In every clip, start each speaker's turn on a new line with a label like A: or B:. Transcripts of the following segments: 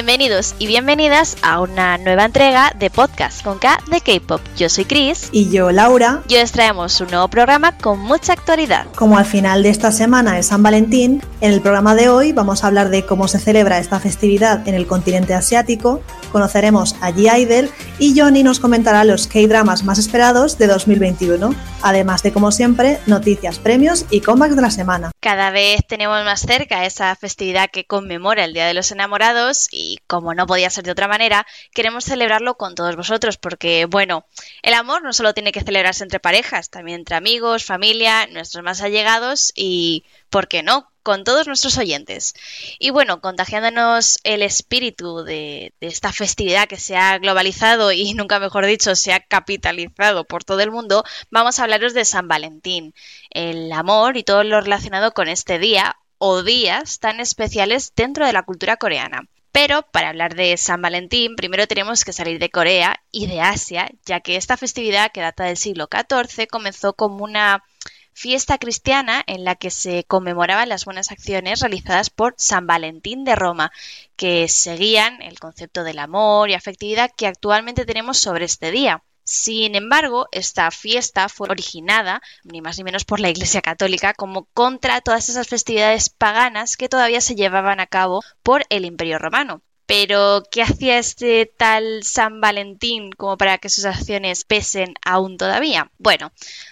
A: Bienvenidos y bienvenidas a una nueva entrega de Podcast con K de K-Pop. Yo soy Chris.
B: Y yo, Laura.
A: Y os traemos un nuevo programa con mucha actualidad.
B: Como al final de esta semana es San Valentín, en el programa de hoy vamos a hablar de cómo se celebra esta festividad en el continente asiático, conoceremos a G. y Johnny nos comentará los K-dramas más esperados de 2021, además de, como siempre, noticias, premios y comebacks de la semana.
A: Cada vez tenemos más cerca esa festividad que conmemora el Día de los Enamorados y, como no podía ser de otra manera, queremos celebrarlo con todos vosotros porque, bueno, el amor no solo tiene que celebrarse entre parejas, también entre amigos, familia, nuestros más allegados y, ¿por qué no?, con todos nuestros oyentes. Y bueno, contagiándonos el espíritu de, esta festividad que se ha globalizado y nunca mejor dicho, se ha capitalizado por todo el mundo, vamos a hablaros de San Valentín, el amor y todo lo relacionado con este día o días tan especiales dentro de la cultura coreana. Pero para hablar de San Valentín, primero tenemos que salir de Corea y de Asia, ya que esta festividad, que data del siglo XIV, comenzó como una fiesta cristiana en la que se conmemoraban las buenas acciones realizadas por San Valentín de Roma, que seguían el concepto del amor y afectividad que actualmente tenemos sobre este día. Sin embargo, esta fiesta fue originada, ni más ni menos por la Iglesia Católica, como contra todas esas festividades paganas que todavía se llevaban a cabo por el Imperio Romano. Pero, ¿qué hacía este tal San Valentín como para que sus acciones pesen aún todavía? Bueno,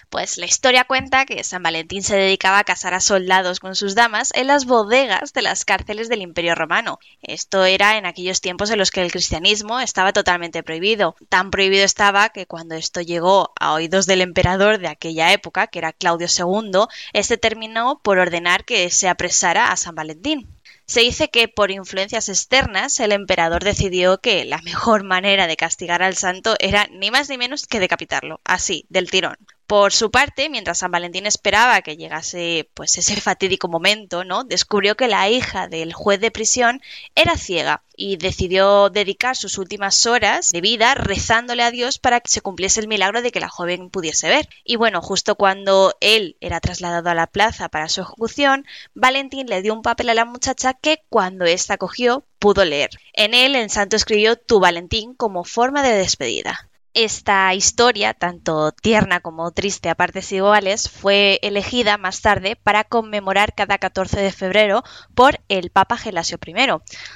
A: pues la historia cuenta que San Valentín se dedicaba a casar a soldados con sus damas en las bodegas de las cárceles del Imperio Romano. Esto era en aquellos tiempos en los que el cristianismo estaba totalmente prohibido. Tan prohibido estaba que cuando esto llegó a oídos del emperador de aquella época, que era Claudio II, este terminó por ordenar que se apresara a San Valentín. Se dice que por influencias externas el emperador decidió que la mejor manera de castigar al santo era ni más ni menos que decapitarlo, así, del tirón. Por su parte, mientras San Valentín esperaba que llegase pues ese fatídico momento, ¿no? Descubrió que la hija del juez de prisión era ciega y decidió dedicar sus últimas horas de vida rezándole a Dios para que se cumpliese el milagro de que la joven pudiese ver. Y bueno, justo cuando él era trasladado a la plaza para su ejecución, Valentín le dio un papel a la muchacha que cuando ésta cogió pudo leer. En él el santo escribió tu Valentín como forma de despedida. Esta historia, tanto tierna como triste a partes iguales, fue elegida más tarde para conmemorar cada 14 de febrero por el Papa Gelasio I.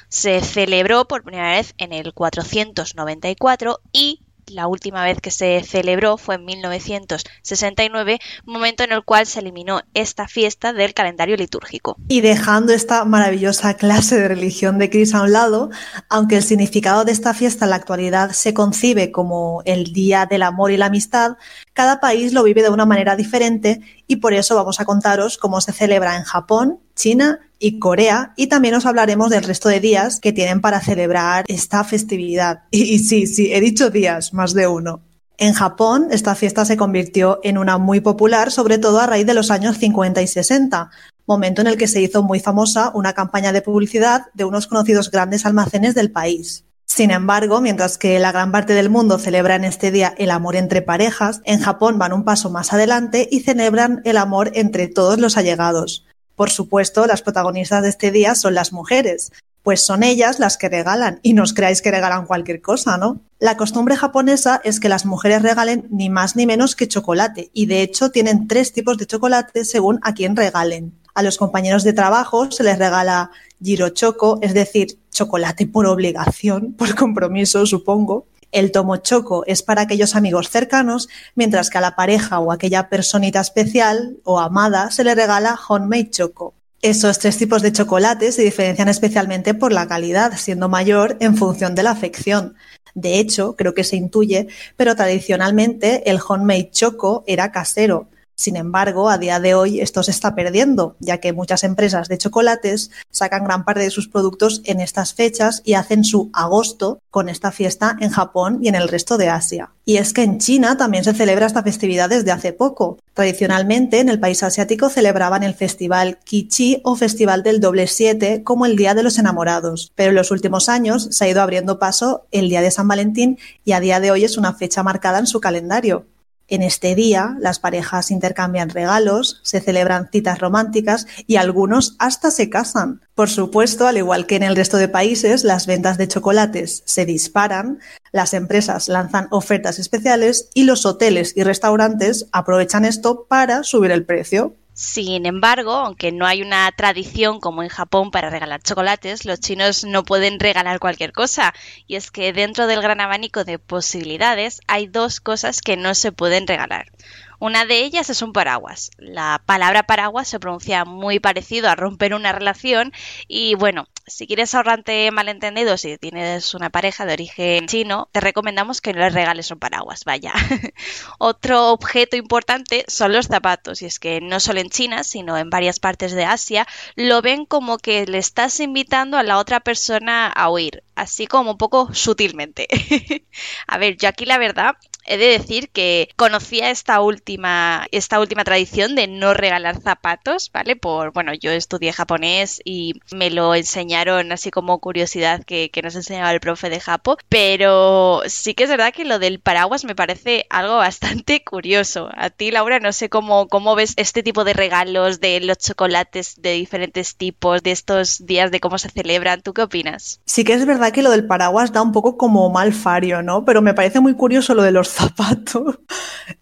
A: Se celebró por primera vez en el 494 y la última vez que se celebró fue en 1969, momento en el cual se eliminó esta fiesta del calendario litúrgico.
B: Y dejando esta maravillosa clase de religión de Cris a un lado, aunque el significado de esta fiesta en la actualidad se concibe como el Día del Amor y la Amistad, cada país lo vive de una manera diferente y por eso vamos a contaros cómo se celebra en Japón, China y Corea y también os hablaremos del resto de días que tienen para celebrar esta festividad. Y, sí, sí, he dicho días, más de uno. En Japón, esta fiesta se convirtió en una muy popular, sobre todo a raíz de los años 50 y 60, momento en el que se hizo muy famosa una campaña de publicidad de unos conocidos grandes almacenes del país. Sin embargo, mientras que la gran parte del mundo celebra en este día el amor entre parejas, en Japón van un paso más adelante y celebran el amor entre todos los allegados. Por supuesto, las protagonistas de este día son las mujeres, pues son ellas las que regalan, y no os creáis que regalan cualquier cosa, ¿no? La costumbre japonesa es que las mujeres regalen ni más ni menos que chocolate, y de hecho tienen tres tipos de chocolate según a quién regalen. A los compañeros de trabajo se les regala girochoco, es decir, chocolate por obligación, por compromiso, supongo. El tomo choco es para aquellos amigos cercanos, mientras que a la pareja o aquella personita especial o amada se le regala homemade choco. Esos tres tipos de chocolate se diferencian especialmente por la calidad, siendo mayor en función de la afección. De hecho, creo que se intuye, pero tradicionalmente el homemade choco era casero, sin embargo, a día de hoy esto se está perdiendo, ya que muchas empresas de chocolates sacan gran parte de sus productos en estas fechas y hacen su agosto con esta fiesta en Japón y en el resto de Asia. Y es que en China también se celebra esta festividad desde hace poco. Tradicionalmente, en el país asiático celebraban el festival Kichi o Festival del Doble Siete como el Día de los Enamorados, pero en los últimos años se ha ido abriendo paso el Día de San Valentín y a día de hoy es una fecha marcada en su calendario. En este día, las parejas intercambian regalos, se celebran citas románticas y algunos hasta se casan. Por supuesto, al igual que en el resto de países, las ventas de chocolates se disparan, las empresas lanzan ofertas especiales y los hoteles y restaurantes aprovechan esto para subir el precio.
A: Sin embargo, aunque no hay una tradición como en Japón para regalar chocolates, los chinos no pueden regalar cualquier cosa. Y es que dentro del gran abanico de posibilidades hay dos cosas que no se pueden regalar. Una de ellas es un paraguas. La palabra paraguas se pronuncia muy parecido a romper una relación y bueno, si quieres ahorrarte malentendidos y tienes una pareja de origen chino, te recomendamos que no les regales un paraguas, vaya. Otro objeto importante son los zapatos y es que no solo en China, sino en varias partes de Asia, lo ven como que le estás invitando a la otra persona a huir, así como un poco sutilmente. a ver, yo aquí la verdad he de decir que conocía esta última, esta última tradición de no regalar zapatos, ¿vale? Por, bueno, yo estudié japonés y me lo enseñaron así como curiosidad que, nos enseñaba el profe de Japo, pero sí que es verdad que lo del paraguas me parece algo bastante curioso. A ti, Laura, no sé cómo, cómo ves este tipo de regalos de los chocolates de diferentes tipos, de estos días de cómo se celebran. ¿Tú qué opinas?
B: Sí que es verdad que lo del paraguas da un poco como mal fario, ¿no? Pero me parece muy curioso lo de los zapato.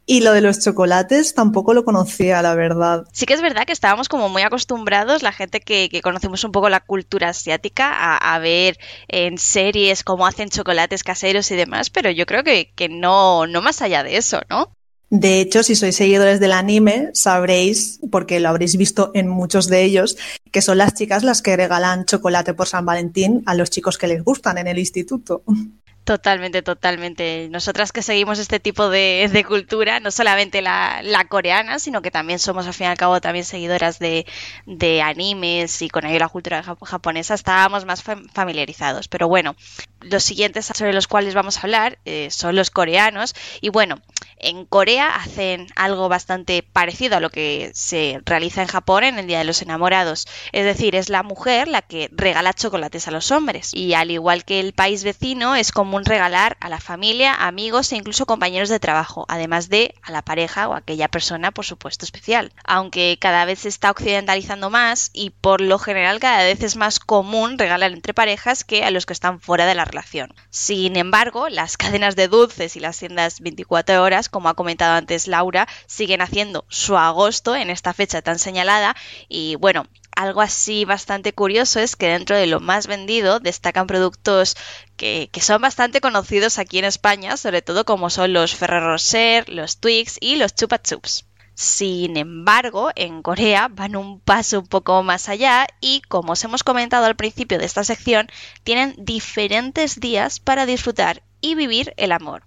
B: Y lo de los chocolates tampoco lo conocía, la verdad.
A: Sí que es verdad que estábamos como muy acostumbrados, la gente que, conocemos un poco la cultura asiática, a, ver en series cómo hacen chocolates caseros y demás, pero yo creo que, que no, no más allá de eso, ¿no?
B: De hecho, si sois seguidores del anime, sabréis, porque lo habréis visto en muchos de ellos, que son las chicas las que regalan chocolate por San Valentín a los chicos que les gustan en el instituto.
A: Totalmente, totalmente. Nosotras que seguimos este tipo de, cultura, no solamente la, coreana, sino que también somos al fin y al cabo también seguidoras de, animes y con ello la cultura japonesa, estábamos más familiarizados. Pero bueno, los siguientes sobre los cuales vamos a hablar eh, son los coreanos. Y bueno, en Corea hacen algo bastante parecido a lo que se realiza en Japón en el Día de los Enamorados. Es decir, es la mujer la que regala chocolates a los hombres. Y al igual que el país vecino, es común regalar a la familia, amigos e incluso compañeros de trabajo, además de a la pareja o a aquella persona, por supuesto, especial. Aunque cada vez se está occidentalizando más y por lo general cada vez es más común regalar entre parejas que a los que están fuera de la Sin embargo, las cadenas de dulces y las tiendas 24 horas como ha comentado antes Laura, siguen haciendo su agosto en esta fecha tan señalada y bueno, algo así bastante curioso es que dentro de lo más vendido destacan productos que, son bastante conocidos aquí en España, sobre todo como son los Ferrero Rocher, los Twix y los Chupa Chups. Sin embargo, en Corea van un paso un poco más allá y, como os hemos comentado al principio de esta sección, tienen diferentes días para disfrutar y vivir el amor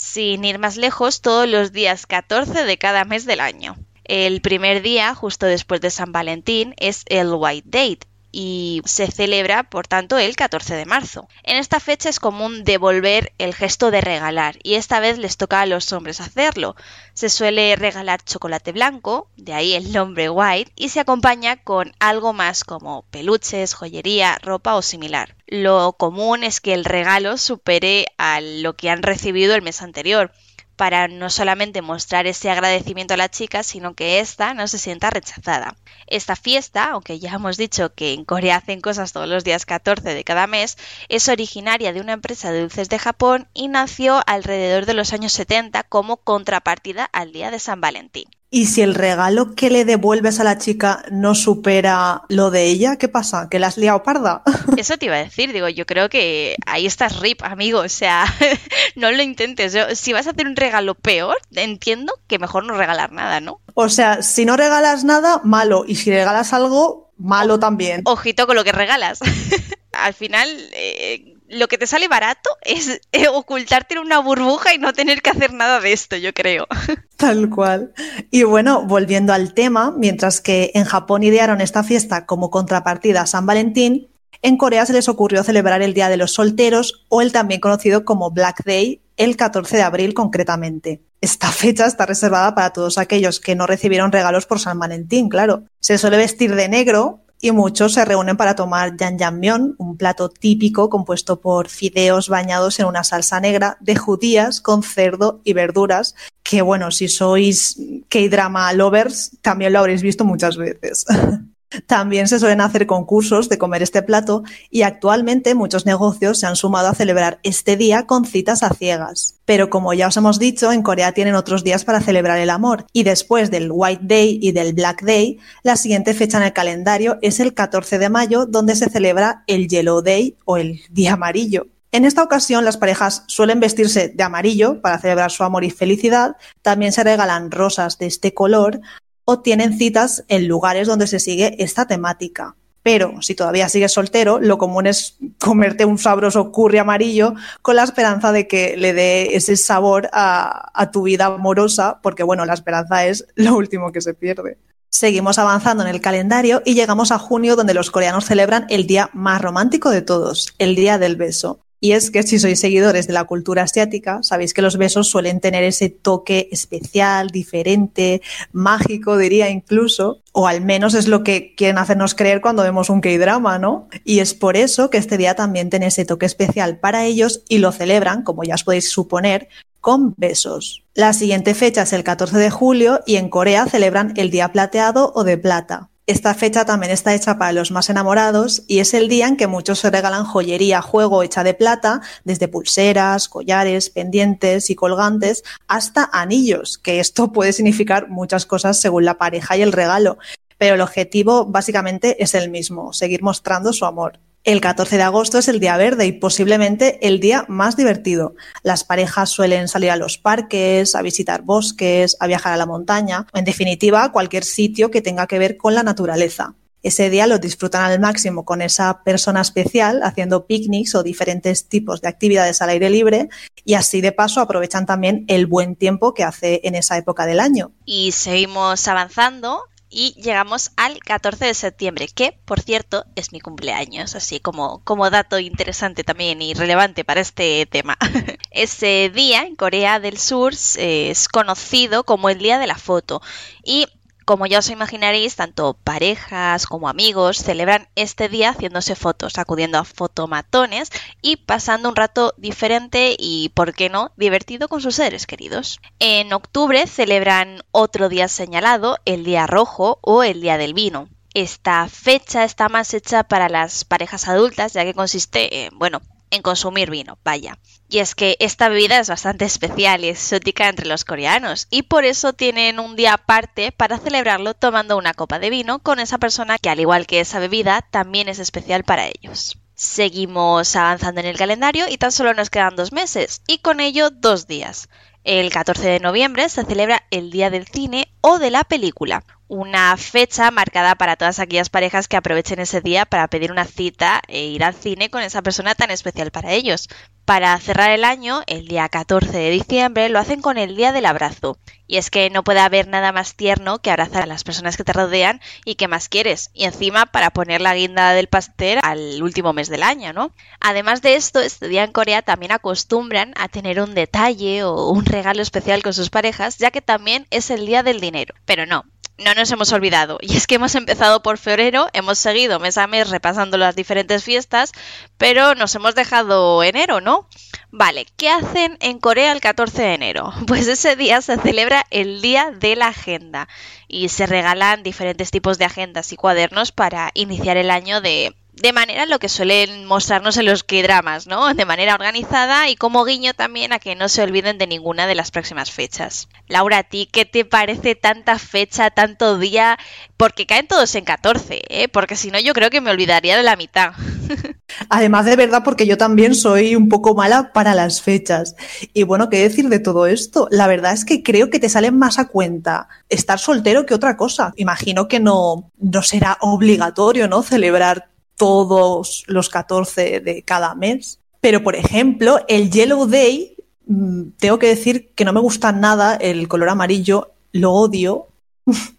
A: sin ir más lejos, todos los días 14 de cada mes del año. El primer día, justo después de San Valentín, es el White Date, y se celebra, por tanto, el 14 de marzo. En esta fecha es común devolver el gesto de regalar y esta vez les toca a los hombres hacerlo. Se suele regalar chocolate blanco, de ahí el nombre white, y se acompaña con algo más como peluches, joyería, ropa o similar. Lo común es que el regalo supere a lo que han recibido el mes anterior para no solamente mostrar ese agradecimiento a la chica, sino que ésta no se sienta rechazada. Esta fiesta, aunque ya hemos dicho que en Corea hacen cosas todos los días 14 de cada mes, es originaria de una empresa de dulces de Japón y nació alrededor de los años 70 como contrapartida al Día de San Valentín.
B: Y si el regalo que le devuelves a la chica no supera lo de ella, ¿qué pasa? ¿Que la has liado parda?
A: Eso te iba a decir, digo, yo creo que ahí estás rip, amigo, o sea, no lo intentes. si vas a hacer un regalo peor, entiendo que mejor no regalar nada, ¿no?
B: O sea, si no regalas nada, malo, y si regalas algo, malo también.
A: Ojito con lo que regalas. Al final, eh, lo que te sale barato es eh, ocultarte en una burbuja y no tener que hacer nada de esto, yo creo.
B: Tal cual. Y bueno, volviendo al tema, mientras que en Japón idearon esta fiesta como contrapartida a San Valentín, en Corea se les ocurrió celebrar el Día de los Solteros o el también conocido como Black Day, el 14 de abril concretamente. Esta fecha está reservada para todos aquellos que no recibieron regalos por San Valentín, claro. Se suele vestir de negro y muchos se reúnen para tomar jajangmyeon, un plato típico compuesto por fideos bañados en una salsa negra de judías con cerdo y verduras, que bueno, si sois K-drama lovers, también lo habréis visto muchas veces. También se suelen hacer concursos de comer este plato y actualmente muchos negocios se han sumado a celebrar este día con citas a ciegas. Pero como ya os hemos dicho, en Corea tienen otros días para celebrar el amor y después del White Day y del Black Day, la siguiente fecha en el calendario es el 14 de mayo donde se celebra el Yellow Day o el Día Amarillo. En esta ocasión las parejas suelen vestirse de amarillo para celebrar su amor y felicidad, también se regalan rosas de este color, o tienen citas en lugares donde se sigue esta temática. Pero si todavía sigues soltero, lo común es comerte un sabroso curry amarillo con la esperanza de que le dé ese sabor a, a, tu vida amorosa, porque bueno, la esperanza es lo último que se pierde. Seguimos avanzando en el calendario y llegamos a junio donde los coreanos celebran el día más romántico de todos, el Día del Beso. Y es que si sois seguidores de la cultura asiática, sabéis que los besos suelen tener ese toque especial, diferente, mágico, diría incluso, o al menos es lo que quieren hacernos creer cuando vemos un K-drama, ¿no? Y es por eso que este día también tiene ese toque especial para ellos y lo celebran, como ya os podéis suponer, con besos. La siguiente fecha es el 14 de julio y en Corea celebran el Día Plateado o de Plata. Esta fecha también está hecha para los más enamorados y es el día en que muchos se regalan joyería, juego hecha de plata, desde pulseras, collares, pendientes y colgantes hasta anillos, que esto puede significar muchas cosas según la pareja y el regalo, pero el objetivo básicamente es el mismo, seguir mostrando su amor. El 14 de agosto es el día verde y posiblemente el día más divertido. Las parejas suelen salir a los parques, a visitar bosques, a viajar a la montaña, en definitiva, cualquier sitio que tenga que ver con la naturaleza. Ese día lo disfrutan al máximo con esa persona especial, haciendo picnics o diferentes tipos de actividades al aire libre y así de paso aprovechan también el buen tiempo que hace en esa época del año.
A: Y seguimos avanzando y llegamos al 14 de septiembre, que por cierto es mi cumpleaños, así como, como dato interesante también y relevante para este tema. Ese día en Corea del Sur es conocido como el Día de la Foto y como ya os imaginaréis, tanto parejas como amigos celebran este día haciéndose fotos, acudiendo a fotomatones y pasando un rato diferente y, ¿por qué no?, divertido con sus seres queridos. En octubre celebran otro día señalado, el Día Rojo o el Día del Vino. Esta fecha está más hecha para las parejas adultas, ya que consiste, en, bueno, en consumir vino, vaya. Y es que esta bebida es bastante especial y exótica entre los coreanos, y por eso tienen un día aparte para celebrarlo tomando una copa de vino con esa persona que, al igual que esa bebida, también es especial para ellos. Seguimos avanzando en el calendario y tan solo nos quedan dos meses, y con ello dos días. El 14 de noviembre se celebra el Día del Cine o de la Película, una fecha marcada para todas aquellas parejas que aprovechen ese día para pedir una cita e ir al cine con esa persona tan especial para ellos. Para cerrar el año, el día 14 de diciembre, lo hacen con el Día del Abrazo. Y es que no puede haber nada más tierno que abrazar a las personas que te rodean y que más quieres. Y encima para poner la guinda del pastel al último mes del año, ¿no? Además de esto, este día en Corea también acostumbran a tener un detalle o un regalo especial con sus parejas, ya que también es el Día del Dinero. Pero no, no nos hemos olvidado. Y es que hemos empezado por febrero, hemos seguido mes a mes repasando las diferentes fiestas, pero nos hemos dejado enero, ¿no? Vale, ¿qué hacen en Corea el 14 de enero? Pues ese día se celebra el Día de la Agenda y se regalan diferentes tipos de agendas y cuadernos para iniciar el año de de manera lo que suelen mostrarnos en los K-dramas, ¿no? De manera organizada y como guiño también a que no se olviden de ninguna de las próximas fechas. Laura, ¿a ti qué te parece tanta fecha, tanto día? Porque caen todos en 14, ¿eh? Porque si no yo creo que me olvidaría de la mitad.
B: Además de verdad, porque yo también soy un poco mala para las fechas. Y bueno, ¿qué decir de todo esto? La verdad es que creo que te salen más a cuenta estar soltero que otra cosa. Imagino que no, no será obligatorio, ¿no? Celebrar todos los 14 de cada mes. Pero, por ejemplo, el Yellow Day, mm, tengo que decir que no me gusta nada el color amarillo, lo odio.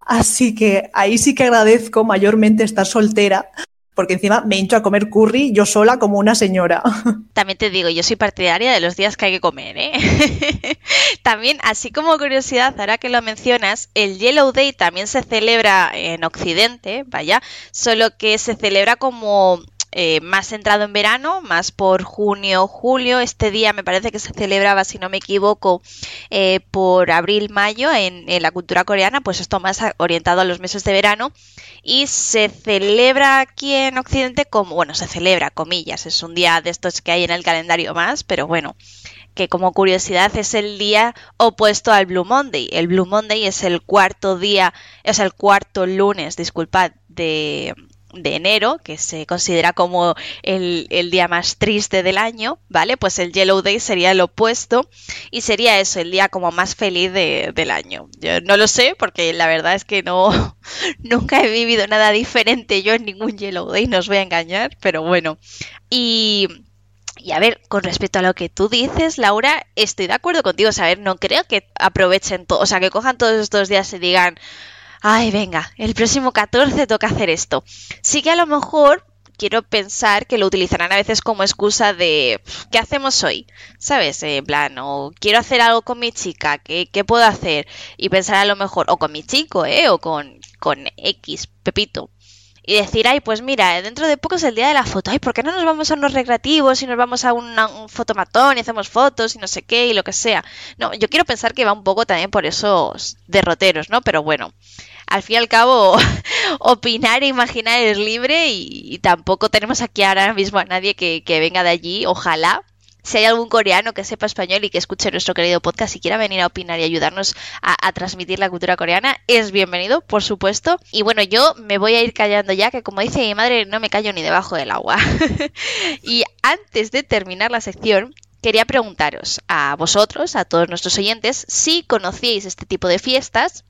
B: Así que ahí sí que agradezco mayormente estar soltera porque encima me hincho a comer curry yo sola como una señora.
A: También te digo, yo soy partidaria de los días que hay que comer, ¿eh? también, así como curiosidad, ahora que lo mencionas, el Yellow Day también se celebra en Occidente, vaya, solo que se celebra como eh, más centrado en verano, más por junio, julio. Este día me parece que se celebraba, si no me equivoco, eh, por abril, mayo en, la cultura coreana, pues esto más orientado a los meses de verano. Y se celebra aquí en Occidente como, bueno, se celebra, comillas, es un día de estos que hay en el calendario más, pero bueno, que como curiosidad es el día opuesto al Blue Monday. El Blue Monday es el cuarto día, es el cuarto lunes, disculpad, de, de enero, que se considera como el, día más triste del año, ¿vale? Pues el Yellow Day sería el opuesto y sería eso, el día como más feliz del año. Yo no lo sé porque la verdad es que no, nunca he vivido nada diferente yo en ningún Yellow Day, no os voy a engañar, pero bueno. Y... Y a ver, con respecto a lo que tú dices, Laura, estoy de acuerdo contigo. O sea, a ver, no creo que aprovechen todo, o sea, que cojan todos estos días y digan, ay, venga, el próximo 14 toca hacer esto. Sí que a lo mejor quiero pensar que lo utilizarán a veces como excusa de ¿qué hacemos hoy? ¿Sabes? En plan, o quiero hacer algo con mi chica, ¿qué, puedo hacer? Y pensar a lo mejor, o con mi chico, ¿eh? O con, con X, Pepito. Y decir, ay, pues mira, dentro de poco es el día de la foto. Ay, ¿por qué no nos vamos a unos recreativos y nos vamos a un fotomatón y hacemos fotos y no sé qué y lo que sea? No, yo quiero pensar que va un poco también por esos derroteros, ¿no? Pero bueno, al fin y al cabo, opinar e imaginar es libre y, tampoco tenemos aquí ahora mismo a nadie que, venga de allí, ojalá. Si hay algún coreano que sepa español y que escuche nuestro querido podcast y quiera venir a opinar y ayudarnos a, transmitir la cultura coreana, es bienvenido, por supuesto. Y bueno, yo me voy a ir callando ya, que como dice mi madre, no me callo ni debajo del agua. y antes de terminar la sección, quería preguntaros a vosotros, a todos nuestros oyentes, si conocíais este tipo de fiestas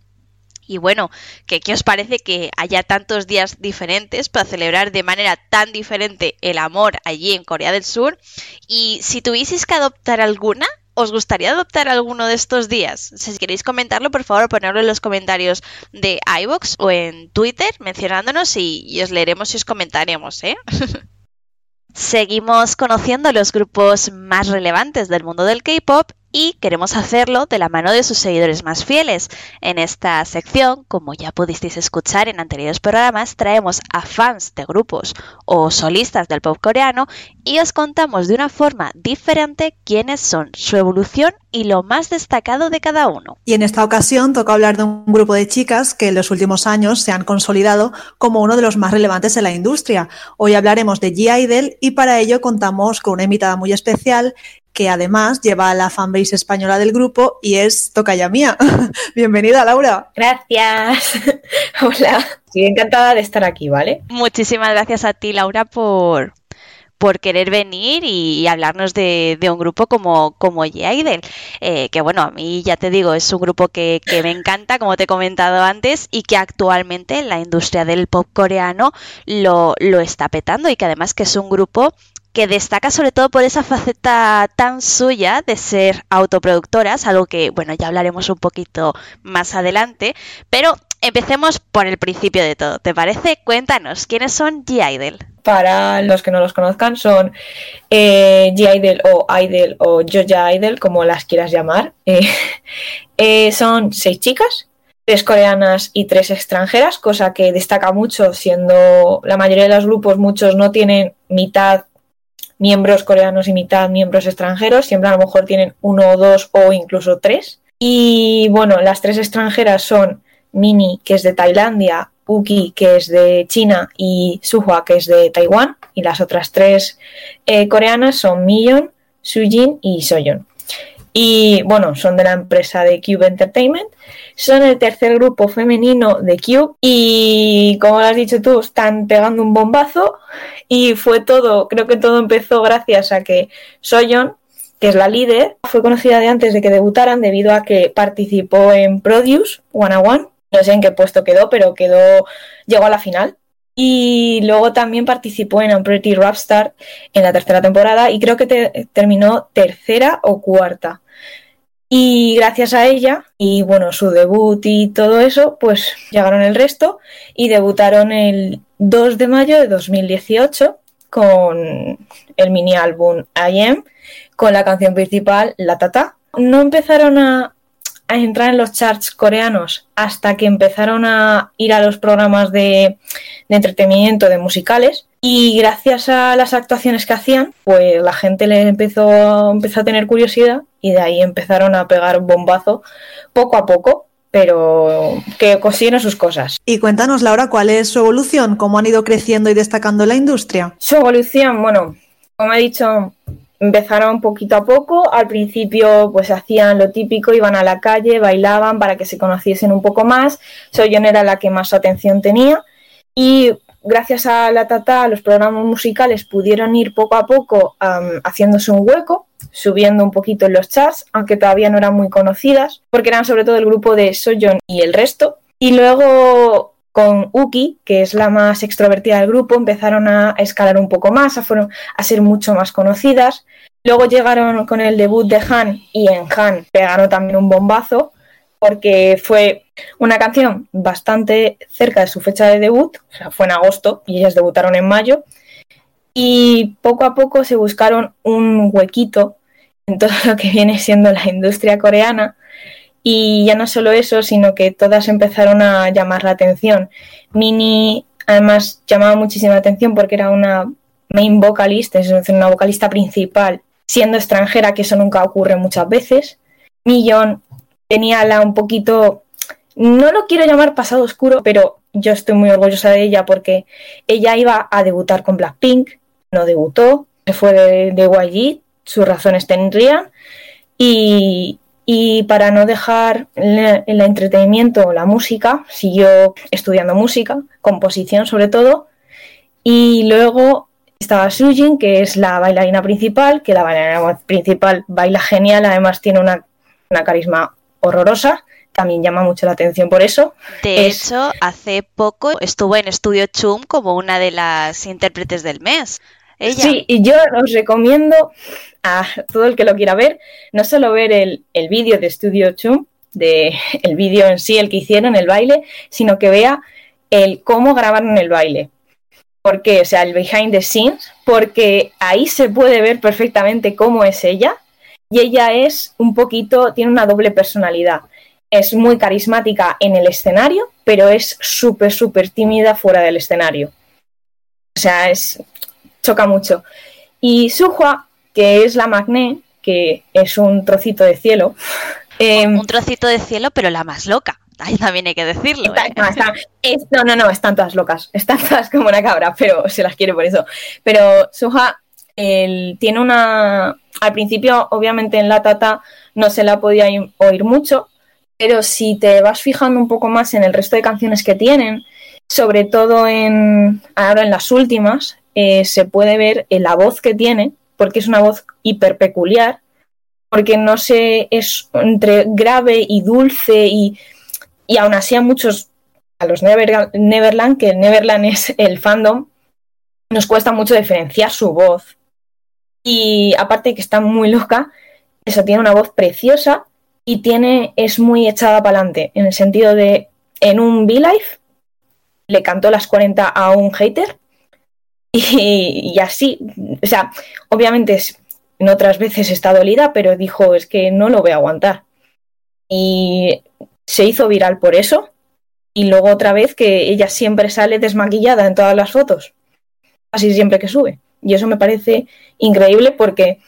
A: y bueno, ¿qué, os parece que haya tantos días diferentes para celebrar de manera tan diferente el amor allí en Corea del Sur? Y si tuvieseis que adoptar alguna, ¿os gustaría adoptar alguno de estos días? Si queréis comentarlo, por favor, ponedlo en los comentarios de iVoox o en Twitter mencionándonos y, y os leeremos y os comentaremos, ¿eh? Seguimos conociendo los grupos más relevantes del mundo del K-pop y queremos hacerlo de la mano de sus seguidores más fieles. En esta sección, como ya pudisteis escuchar en anteriores programas, traemos a fans de grupos o solistas del pop coreano y os contamos de una forma diferente quiénes son, su evolución y lo más destacado de cada uno.
B: Y en esta ocasión toca hablar de un grupo de chicas que en los últimos años se han consolidado como uno de los más relevantes en la industria. Hoy hablaremos de G-Idol y para ello contamos con una invitada muy especial que además lleva la fanbase española del grupo y es Tocaya Mía. Bienvenida, Laura.
C: Gracias. Hola. Estoy encantada de estar aquí, ¿vale?
A: Muchísimas gracias a ti, Laura, por, por querer venir y, hablarnos de, un grupo como, como Yaidel. Eh, que bueno, a mí ya te digo, es un grupo que, que, me encanta, como te he comentado antes, y que actualmente la industria del pop coreano lo, lo está petando y que además que es un grupo que destaca sobre todo por esa faceta tan suya de ser autoproductoras, algo que, bueno, ya hablaremos un poquito más adelante, pero empecemos por el principio de todo, ¿te parece? Cuéntanos, ¿quiénes son G-Idol?
C: Para los que no los conozcan, son eh, G-Idol o Idol o Joja Idol, como las quieras llamar. Eh, eh, son seis chicas, tres coreanas y tres extranjeras, cosa que destaca mucho, siendo la mayoría de los grupos, muchos no tienen mitad miembros coreanos y mitad miembros extranjeros, siempre a lo mejor tienen uno o dos o incluso tres. Y bueno, las tres extranjeras son Mini, que es de Tailandia, Uki, que es de China, y Suhua, que es de Taiwán. Y las otras tres eh, coreanas son Miyeon, Sujin y Soyeon. Y bueno, son de la empresa de Cube Entertainment. Son el tercer grupo femenino de Cube. Y como lo has dicho tú, están pegando un bombazo. Y fue todo, creo que todo empezó gracias a que Soyeon, que es la líder, fue conocida de antes de que debutaran debido a que participó en Produce One on One. No sé en qué puesto quedó, pero quedó, llegó a la final. Y luego también participó en Un Pretty Star en la tercera temporada y creo que terminó tercera o cuarta. Y gracias a ella y bueno, su debut y todo eso, pues llegaron el resto y debutaron el 2 de mayo de 2018 con el mini álbum I Am, con la canción principal La Tata. No empezaron a, entrar en los charts coreanos hasta que empezaron a ir a los programas de, de entretenimiento, de musicales. Y gracias a las actuaciones que hacían, pues la gente le empezó, empezó a tener curiosidad y de ahí empezaron a pegar un bombazo poco a poco, pero que consiguieron sus cosas.
B: Y cuéntanos, Laura, ¿cuál es su evolución? ¿Cómo han ido creciendo y destacando la industria?
C: Su evolución, bueno, como he dicho, empezaron poquito a poco. Al principio, pues hacían lo típico, iban a la calle, bailaban para que se conociesen un poco más. Soyeon era la que más atención tenía. Y gracias a la Tata, los programas musicales pudieron ir poco a poco um, haciéndose un hueco, subiendo un poquito en los charts, aunque todavía no eran muy conocidas, porque eran sobre todo el grupo de Soyeon y el resto. Y luego con Uki, que es la más extrovertida del grupo, empezaron a escalar un poco más, a, a ser mucho más conocidas. Luego llegaron con el debut de Han y en Han pegaron también un bombazo porque fue una canción bastante cerca de su fecha de debut, o sea, fue en agosto y ellas debutaron en mayo. Y poco a poco se buscaron un huequito en todo lo que viene siendo la industria coreana. Y ya no solo eso, sino que todas empezaron a llamar la atención. Mini, además, llamaba muchísima atención porque era una main vocalist, es decir, una vocalista principal, siendo extranjera, que eso nunca ocurre muchas veces. Millon tenía la un poquito, no lo quiero llamar pasado oscuro, pero yo estoy muy orgullosa de ella porque ella iba a debutar con Blackpink, no debutó, se fue de, de YG, sus razones tendrían, y, y para no dejar el entretenimiento o la música, siguió estudiando música, composición sobre todo, y luego estaba Sujin, que es la bailarina principal, que la bailarina principal baila genial, además tiene una, una carisma horrorosa, también llama mucho la atención por eso.
A: De
C: Es-
A: hecho, hace poco estuvo en Estudio Chum como una de las intérpretes del mes.
C: Sí, y yo os recomiendo a todo el que lo quiera ver, no solo ver el, el vídeo de Studio Chum, de el vídeo en sí, el que hicieron, el baile, sino que vea el cómo grabaron el baile. Porque, o sea, el behind the scenes, porque ahí se puede ver perfectamente cómo es ella. Y ella es un poquito, tiene una doble personalidad. Es muy carismática en el escenario, pero es súper, súper tímida fuera del escenario. O sea, es, choca mucho. Y Suhua, que es la magné, que es un trocito de cielo. em,
A: Un trocito de cielo, pero la más loca. Ahí también hay que decirlo.
C: está-
A: ¿eh?
C: no, está- es- no, no, no, están todas locas. Están todas como una cabra, pero se las quiere por eso. Pero Suha el- tiene una. Al principio, obviamente, en la tata no se la podía oír mucho, pero si te vas fijando un poco más en el resto de canciones que tienen, sobre todo en ahora en las últimas, eh, se puede ver en la voz que tiene, porque es una voz hiper peculiar, porque no sé, es entre grave y dulce y, y aún así a muchos, a los Never- Neverland, que Neverland es el fandom, nos cuesta mucho diferenciar su voz. Y aparte que está muy loca, eso tiene una voz preciosa y tiene, es muy echada para adelante, en el sentido de, en un V-Life, le cantó las 40 a un hater y, así, o sea, obviamente es- en otras veces está dolida, pero dijo, es que no lo voy a aguantar. Y se hizo viral por eso. Y luego otra vez que ella siempre sale desmaquillada en todas las fotos. Así siempre que sube. Y eso me parece increíble porque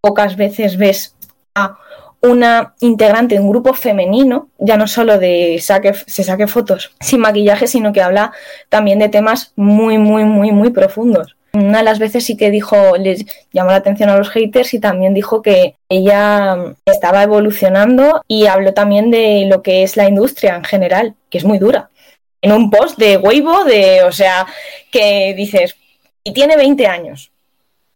C: pocas veces ves a una integrante de un grupo femenino, ya no solo de saque, se saque fotos sin maquillaje, sino que habla también de temas muy, muy, muy, muy profundos. Una de las veces sí que dijo, les llamó la atención a los haters y también dijo que ella estaba evolucionando y habló también de lo que es la industria en general, que es muy dura. En un post de Weibo, de, o sea, que dices, y tiene 20 años.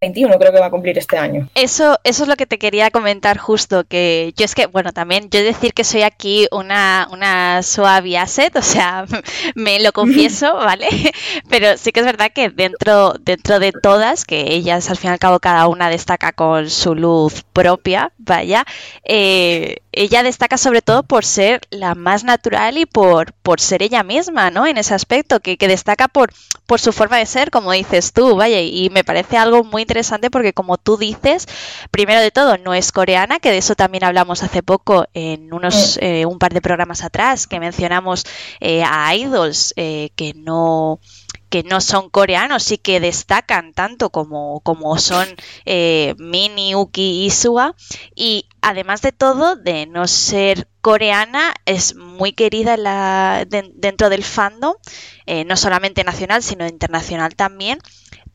C: 21 creo que va a cumplir este año.
A: Eso, eso es lo que te quería comentar justo, que yo es que, bueno, también yo decir que soy aquí una, una suave asset, o sea, me lo confieso, ¿vale? Pero sí que es verdad que dentro, dentro de todas, que ellas al fin y al cabo cada una destaca con su luz propia, vaya, eh, ella destaca sobre todo por ser la más natural y por, por ser ella misma, ¿no? En ese aspecto, que, que destaca por, por su forma de ser, como dices tú, vaya, y me parece algo muy interesante porque como tú dices, primero de todo, no es coreana, que de eso también hablamos hace poco en unos eh, un par de programas atrás, que mencionamos eh, a idols eh, que no que no son coreanos y que destacan tanto como, como son eh, Mini, Uki y Suga. Y además de todo, de no ser coreana, es muy querida dentro del fandom, eh, no solamente nacional, sino internacional también.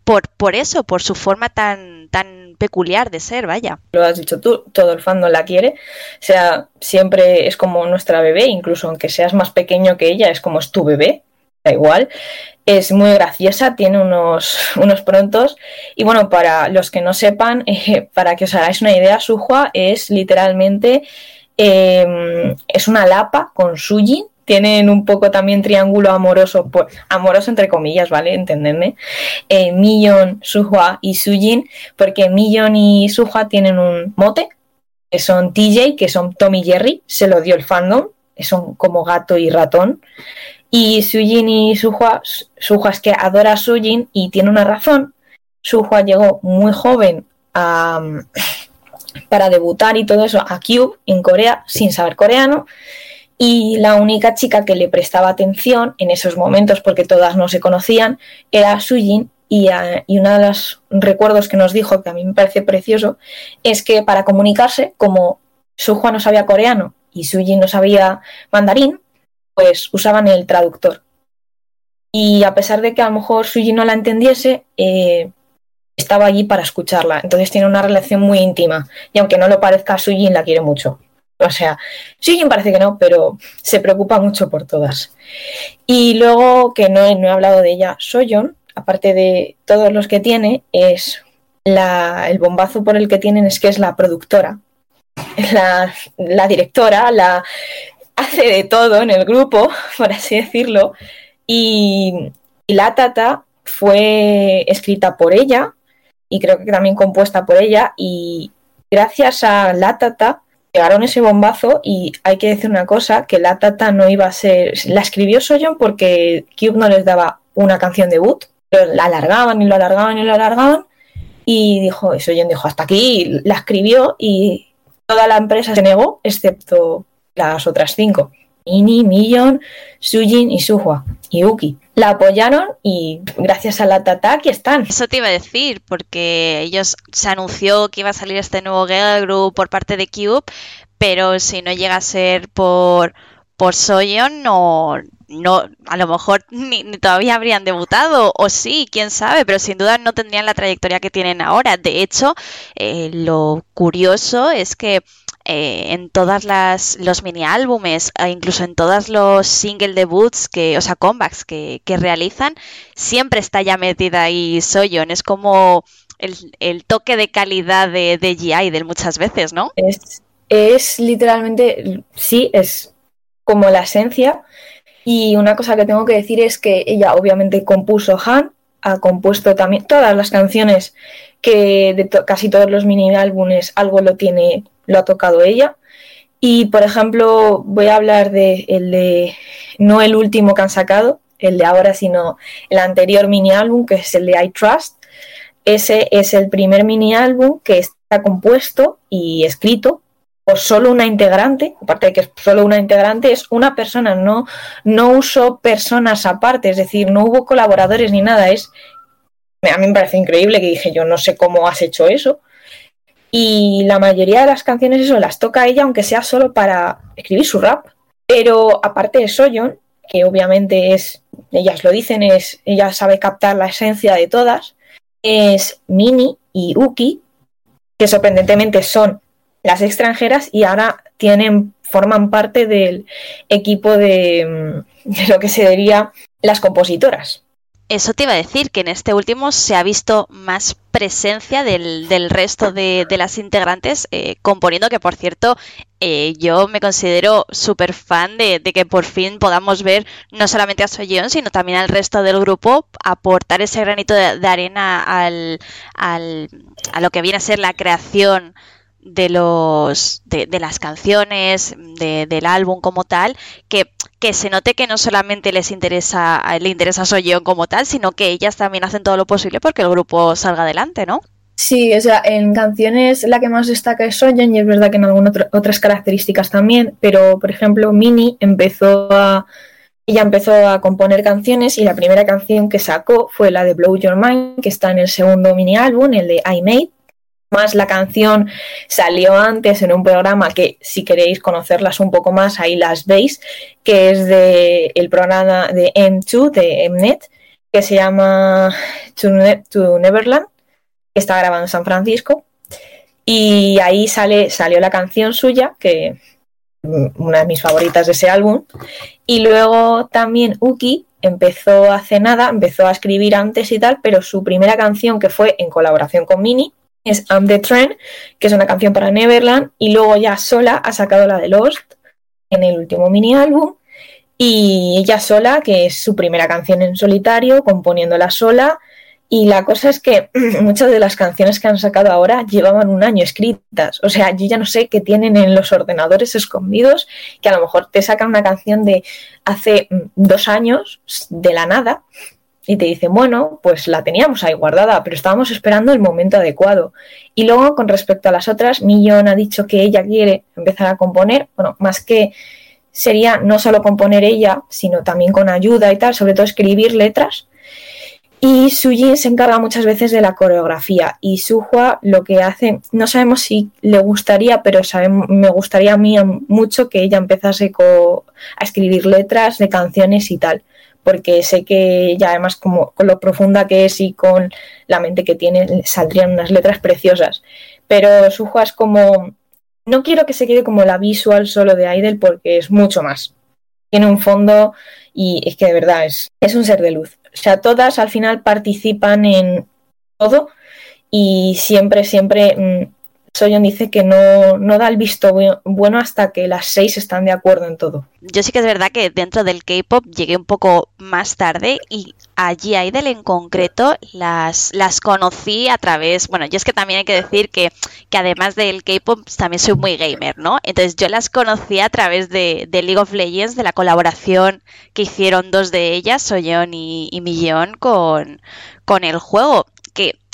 A: Por, por eso, por su forma tan, tan peculiar de ser, vaya.
C: Lo has dicho tú, todo el fandom la quiere. O sea, siempre es como nuestra bebé, incluso aunque seas más pequeño que ella, es como es tu bebé, da igual. Es muy graciosa, tiene unos, unos prontos. Y bueno, para los que no sepan, eh, para que os hagáis una idea, Suhua es literalmente eh, es una lapa con Suji. Tienen un poco también triángulo amoroso, por, amoroso entre comillas, ¿vale? Entendedme. Eh, Millon, Suhua y Sujin, porque Millon y Suhua tienen un mote, que son TJ, que son Tommy Jerry, se lo dio el fandom, son como gato y ratón. Y Sujin y Suhua, Suhua es que adora a Sujin y tiene una razón. Suhua llegó muy joven a, para debutar y todo eso a Cube en Corea sin saber coreano. Y la única chica que le prestaba atención en esos momentos, porque todas no se conocían, era Sujin. Y, uh, y uno de los recuerdos que nos dijo, que a mí me parece precioso, es que para comunicarse, como Suhua no sabía coreano y Sujin no sabía mandarín, pues usaban el traductor. Y a pesar de que a lo mejor Suji no la entendiese, eh, estaba allí para escucharla. Entonces tiene una relación muy íntima. Y aunque no lo parezca, Sujin la quiere mucho. O sea, Sujin parece que no, pero se preocupa mucho por todas. Y luego, que no, no he hablado de ella, Soyeon, aparte de todos los que tiene, es la, el bombazo por el que tienen es que es la productora, la, la directora, la, hace de todo en el grupo, por así decirlo, y, la Tata fue escrita por ella y creo que también compuesta por ella. Y gracias a la Tata llegaron ese bombazo y hay que decir una cosa, que la Tata no iba a ser, la escribió Soyeon porque Cube no les daba una canción debut, pero la alargaban y lo alargaban y lo alargaban y dijo, Soyeon dijo, hasta aquí, la escribió y toda la empresa se negó, excepto las otras cinco. Mini, Millon, Sujin y Suhua y Uki. La apoyaron y gracias a la Tata aquí están.
A: Eso te iba a decir, porque ellos se anunció que iba a salir este nuevo girl group por parte de Cube, pero si no llega a ser por, por Soyeon, no, no, a lo mejor ni, ni, todavía habrían debutado, o sí, quién sabe, pero sin duda no tendrían la trayectoria que tienen ahora. De hecho, eh, lo curioso es que eh, en todas las los mini álbumes, e incluso en todos los single debuts que, o sea, comebacks que, realizan, siempre está ya metida ahí Soyeon. Es como el, el, toque de calidad de, de G-Idol muchas veces, ¿no?
C: Es, es literalmente, sí, es como la esencia. Y una cosa que tengo que decir es que ella obviamente compuso Han, ha compuesto también todas las canciones que de to casi todos los mini álbumes algo lo tiene lo ha tocado ella. Y por ejemplo, voy a hablar de el de no el último que han sacado, el de ahora, sino el anterior mini álbum, que es el de I Trust. Ese es el primer mini álbum que está compuesto y escrito por solo una integrante, aparte de que es solo una integrante, es una persona, no, no uso personas aparte, es decir, no hubo colaboradores ni nada, es a mí me parece increíble que dije yo no sé cómo has hecho eso, y la mayoría de las canciones eso las toca ella, aunque sea solo para escribir su rap. Pero aparte de Soyeon, que obviamente es, ellas lo dicen, es, ella sabe captar la esencia de todas, es Mini y Uki, que sorprendentemente son las extranjeras y ahora tienen, forman parte del equipo de, de lo que se diría las compositoras.
A: Eso te iba a decir, que en este último se ha visto más presencia del, del resto de, de, las integrantes eh, componiendo, que por cierto, eh, yo me considero súper fan de, de, que por fin podamos ver no solamente a Soyeon, sino también al resto del grupo aportar ese granito de, de arena al, al, a lo que viene a ser la creación de los de, las canciones del álbum como tal que, que, se note que no solamente les interesa le interesa Soyeon como tal sino que ellas también hacen todo lo posible porque el grupo salga adelante no
C: Sí, o sea, en canciones la que más destaca es Soyeon y es verdad que en algunas otras características también, pero por ejemplo Mini empezó a ella empezó a componer canciones y la primera canción que sacó fue la de Blow Your Mind, que está en el segundo mini álbum, el de I Made. Más la canción salió antes en un programa que si queréis conocerlas un poco más ahí las veis, que es de el programa de M2 de Mnet, que se llama To Neverland que está grabado en San Francisco. Y ahí sale, salió la canción suya, que una de mis favoritas de ese álbum. Y luego también Uki empezó hace nada, empezó a escribir antes y tal, pero su primera canción que fue en colaboración con Mini es I'm the Trend, que es una canción para Neverland, y luego ya sola ha sacado la de Lost en el último mini álbum. Y ella sola, que es su primera canción en solitario, componiéndola sola, y la cosa es que muchas de las canciones que han sacado ahora llevaban un año escritas. O sea, yo ya no sé qué tienen en los ordenadores escondidos, que a lo mejor te sacan una canción de hace mm, dos años, de la nada, y te dicen, bueno, pues la teníamos ahí guardada, pero estábamos esperando el momento adecuado. Y luego, con respecto a las otras, Millón ha dicho que ella quiere empezar a componer, bueno, más que sería no solo componer ella, sino también con ayuda y tal, sobre todo escribir letras y Sujin se encarga muchas veces de la coreografía y Suhua lo que hace, no sabemos si le gustaría, pero me gustaría a mí mucho que ella empezase a escribir letras de canciones y tal, porque sé que ya además como con lo profunda que es y con la mente que tiene saldrían unas letras preciosas. Pero Suhua es como, no quiero que se quede como la visual solo de Idol porque es mucho más. Tiene un fondo y es que de verdad es, es un ser de luz. O sea, todas al final participan en todo y siempre, siempre mm, Soyon dice que no, no, da el visto bueno hasta que las seis están de acuerdo en todo.
A: Yo sí que es verdad que dentro del K-pop llegué un poco más tarde y allí Idol en concreto las, las conocí a través, bueno, yo es que también hay que decir que, que además del K-pop también soy muy gamer, ¿no? Entonces yo las conocí a través de, League of Legends, de la colaboración que hicieron dos de ellas, Soyeon y, y Millón, con, con el juego.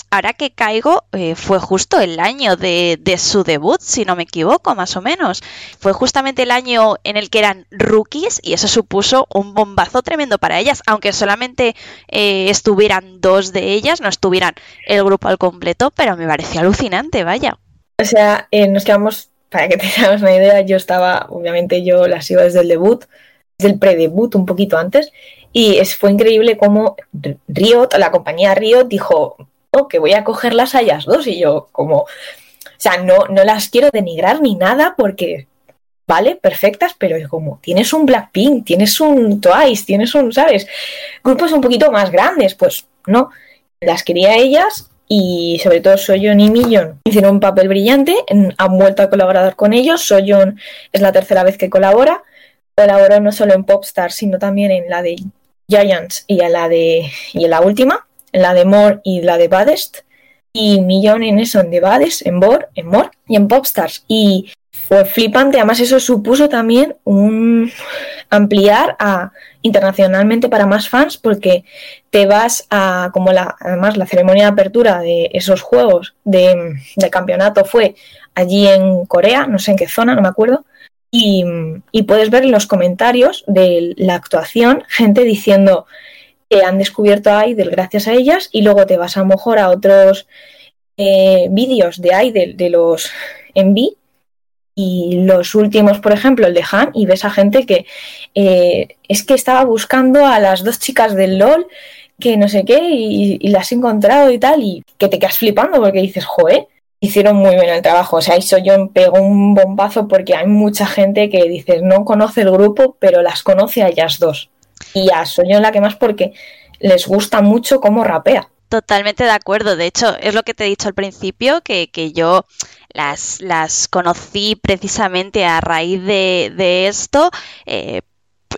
A: Ahora que caigo, eh, fue justo el año de, su debut, si no me equivoco, más o menos. Fue justamente el año en el que eran rookies y eso supuso un bombazo tremendo para ellas, aunque solamente eh, estuvieran dos de ellas, no estuvieran el grupo al completo, pero me pareció alucinante, vaya.
C: O sea, eh, nos quedamos, para que tengamos una idea, yo estaba, obviamente yo las iba desde el debut, desde el pre-debut, un poquito antes, y fue increíble cómo Riot, la compañía Riot, dijo, que voy a coger las hayas dos y yo como, o sea, no, no las quiero denigrar ni nada porque, vale, perfectas, pero como, tienes un Blackpink, tienes un Twice, tienes un, ¿sabes? Grupos un poquito más grandes, pues no, las quería ellas y sobre todo Soyeon y Millon hicieron un papel brillante, han vuelto a colaborar con ellos, Soyeon es la tercera vez que colabora, colaboró no solo en Popstar, sino también en la de Giants y en la de y en la última la de More y la de Baddest, y Millón en eso, en The en More, en More y en Popstars. Y fue flipante, además eso supuso también un ampliar a internacionalmente para más fans porque te vas a como la además la ceremonia de apertura de esos juegos de, campeonato fue allí en Corea, no sé en qué zona, no me acuerdo, y, y puedes ver en los comentarios de la actuación gente diciendo que han descubierto a Idol gracias a ellas y luego te vas a lo mejor a otros eh, vídeos de Idol de los Envy y los últimos, por ejemplo, el de Han, y ves a gente que eh, es que estaba buscando a las dos chicas del LOL, que no sé qué, y, las he encontrado y tal, y que te quedas flipando porque dices, joe, hicieron muy bien el trabajo. O sea, eso yo pego un bombazo porque hay mucha gente que dices, no conoce el grupo, pero las conoce a ellas dos y a Soño la que más porque les gusta mucho cómo rapea.
A: Totalmente de acuerdo. De hecho, es lo que te he dicho al principio, que, yo las, las conocí precisamente a raíz de, esto. Eh,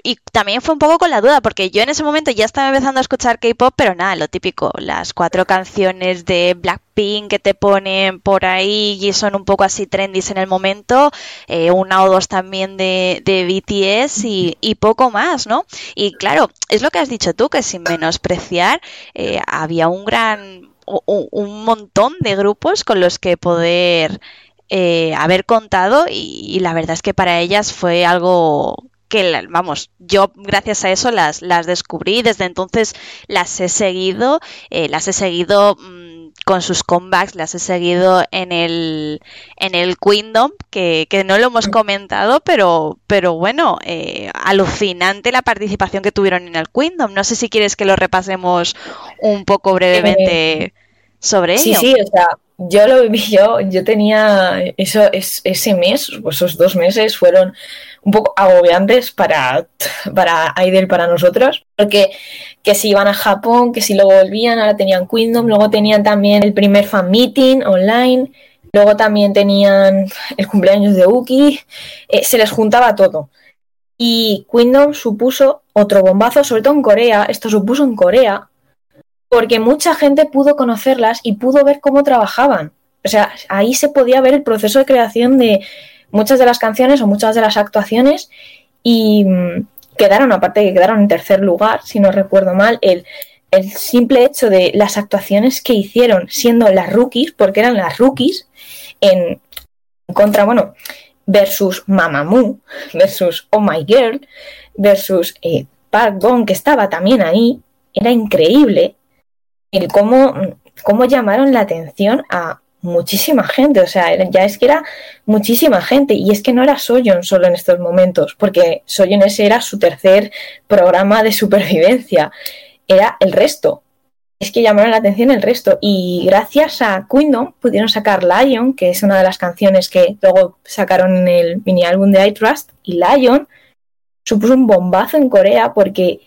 A: y también fue un poco con la duda, porque yo en ese momento ya estaba empezando a escuchar K-pop, pero nada, lo típico, las cuatro canciones de Blackpink que te ponen por ahí y son un poco así trendys en el momento, eh, una o dos también de, de BTS y, y, poco más, ¿no? Y claro, es lo que has dicho tú, que sin menospreciar, eh, había un gran, un, un montón de grupos con los que poder eh, haber contado y, la verdad es que para ellas fue algo que, vamos, yo gracias a eso las, las descubrí, desde entonces las he seguido, eh, las he seguido mmm, con sus comebacks, las he seguido en el, en el Kingdom, que, que no lo hemos comentado, pero, pero bueno, eh, alucinante la participación que tuvieron en el Kingdom. No sé si quieres que lo repasemos un poco brevemente eh, sobre
C: sí,
A: ello.
C: Sí, sí, o sea, yo lo viví yo, yo tenía eso, es, ese mes, pues esos dos meses fueron un poco agobiantes para, para Aidel, para nosotros, porque que si iban a Japón, que si luego volvían, ahora tenían Kingdom, luego tenían también el primer fan meeting online, luego también tenían el cumpleaños de Uki, eh, se les juntaba todo. Y Kingdom supuso otro bombazo, sobre todo en Corea, esto supuso en Corea, porque mucha gente pudo conocerlas y pudo ver cómo trabajaban. O sea, ahí se podía ver el proceso de creación de muchas de las canciones o muchas de las actuaciones y mm, quedaron, aparte que quedaron en tercer lugar, si no recuerdo mal, el, el simple hecho de las actuaciones que hicieron siendo las rookies, porque eran las rookies, en, contra, bueno, versus Mamamoo, versus Oh My Girl, versus eh, Park Gong, que estaba también ahí, era increíble el cómo, cómo llamaron la atención a muchísima gente, o sea, ya es que era muchísima gente y es que no era Soyon solo en estos momentos, porque Soyon ese era su tercer programa de supervivencia, era el resto. Es que llamaron la atención el resto y gracias a Kingdom pudieron sacar Lion, que es una de las canciones que luego sacaron en el mini álbum de I Trust y Lion supuso un bombazo en Corea porque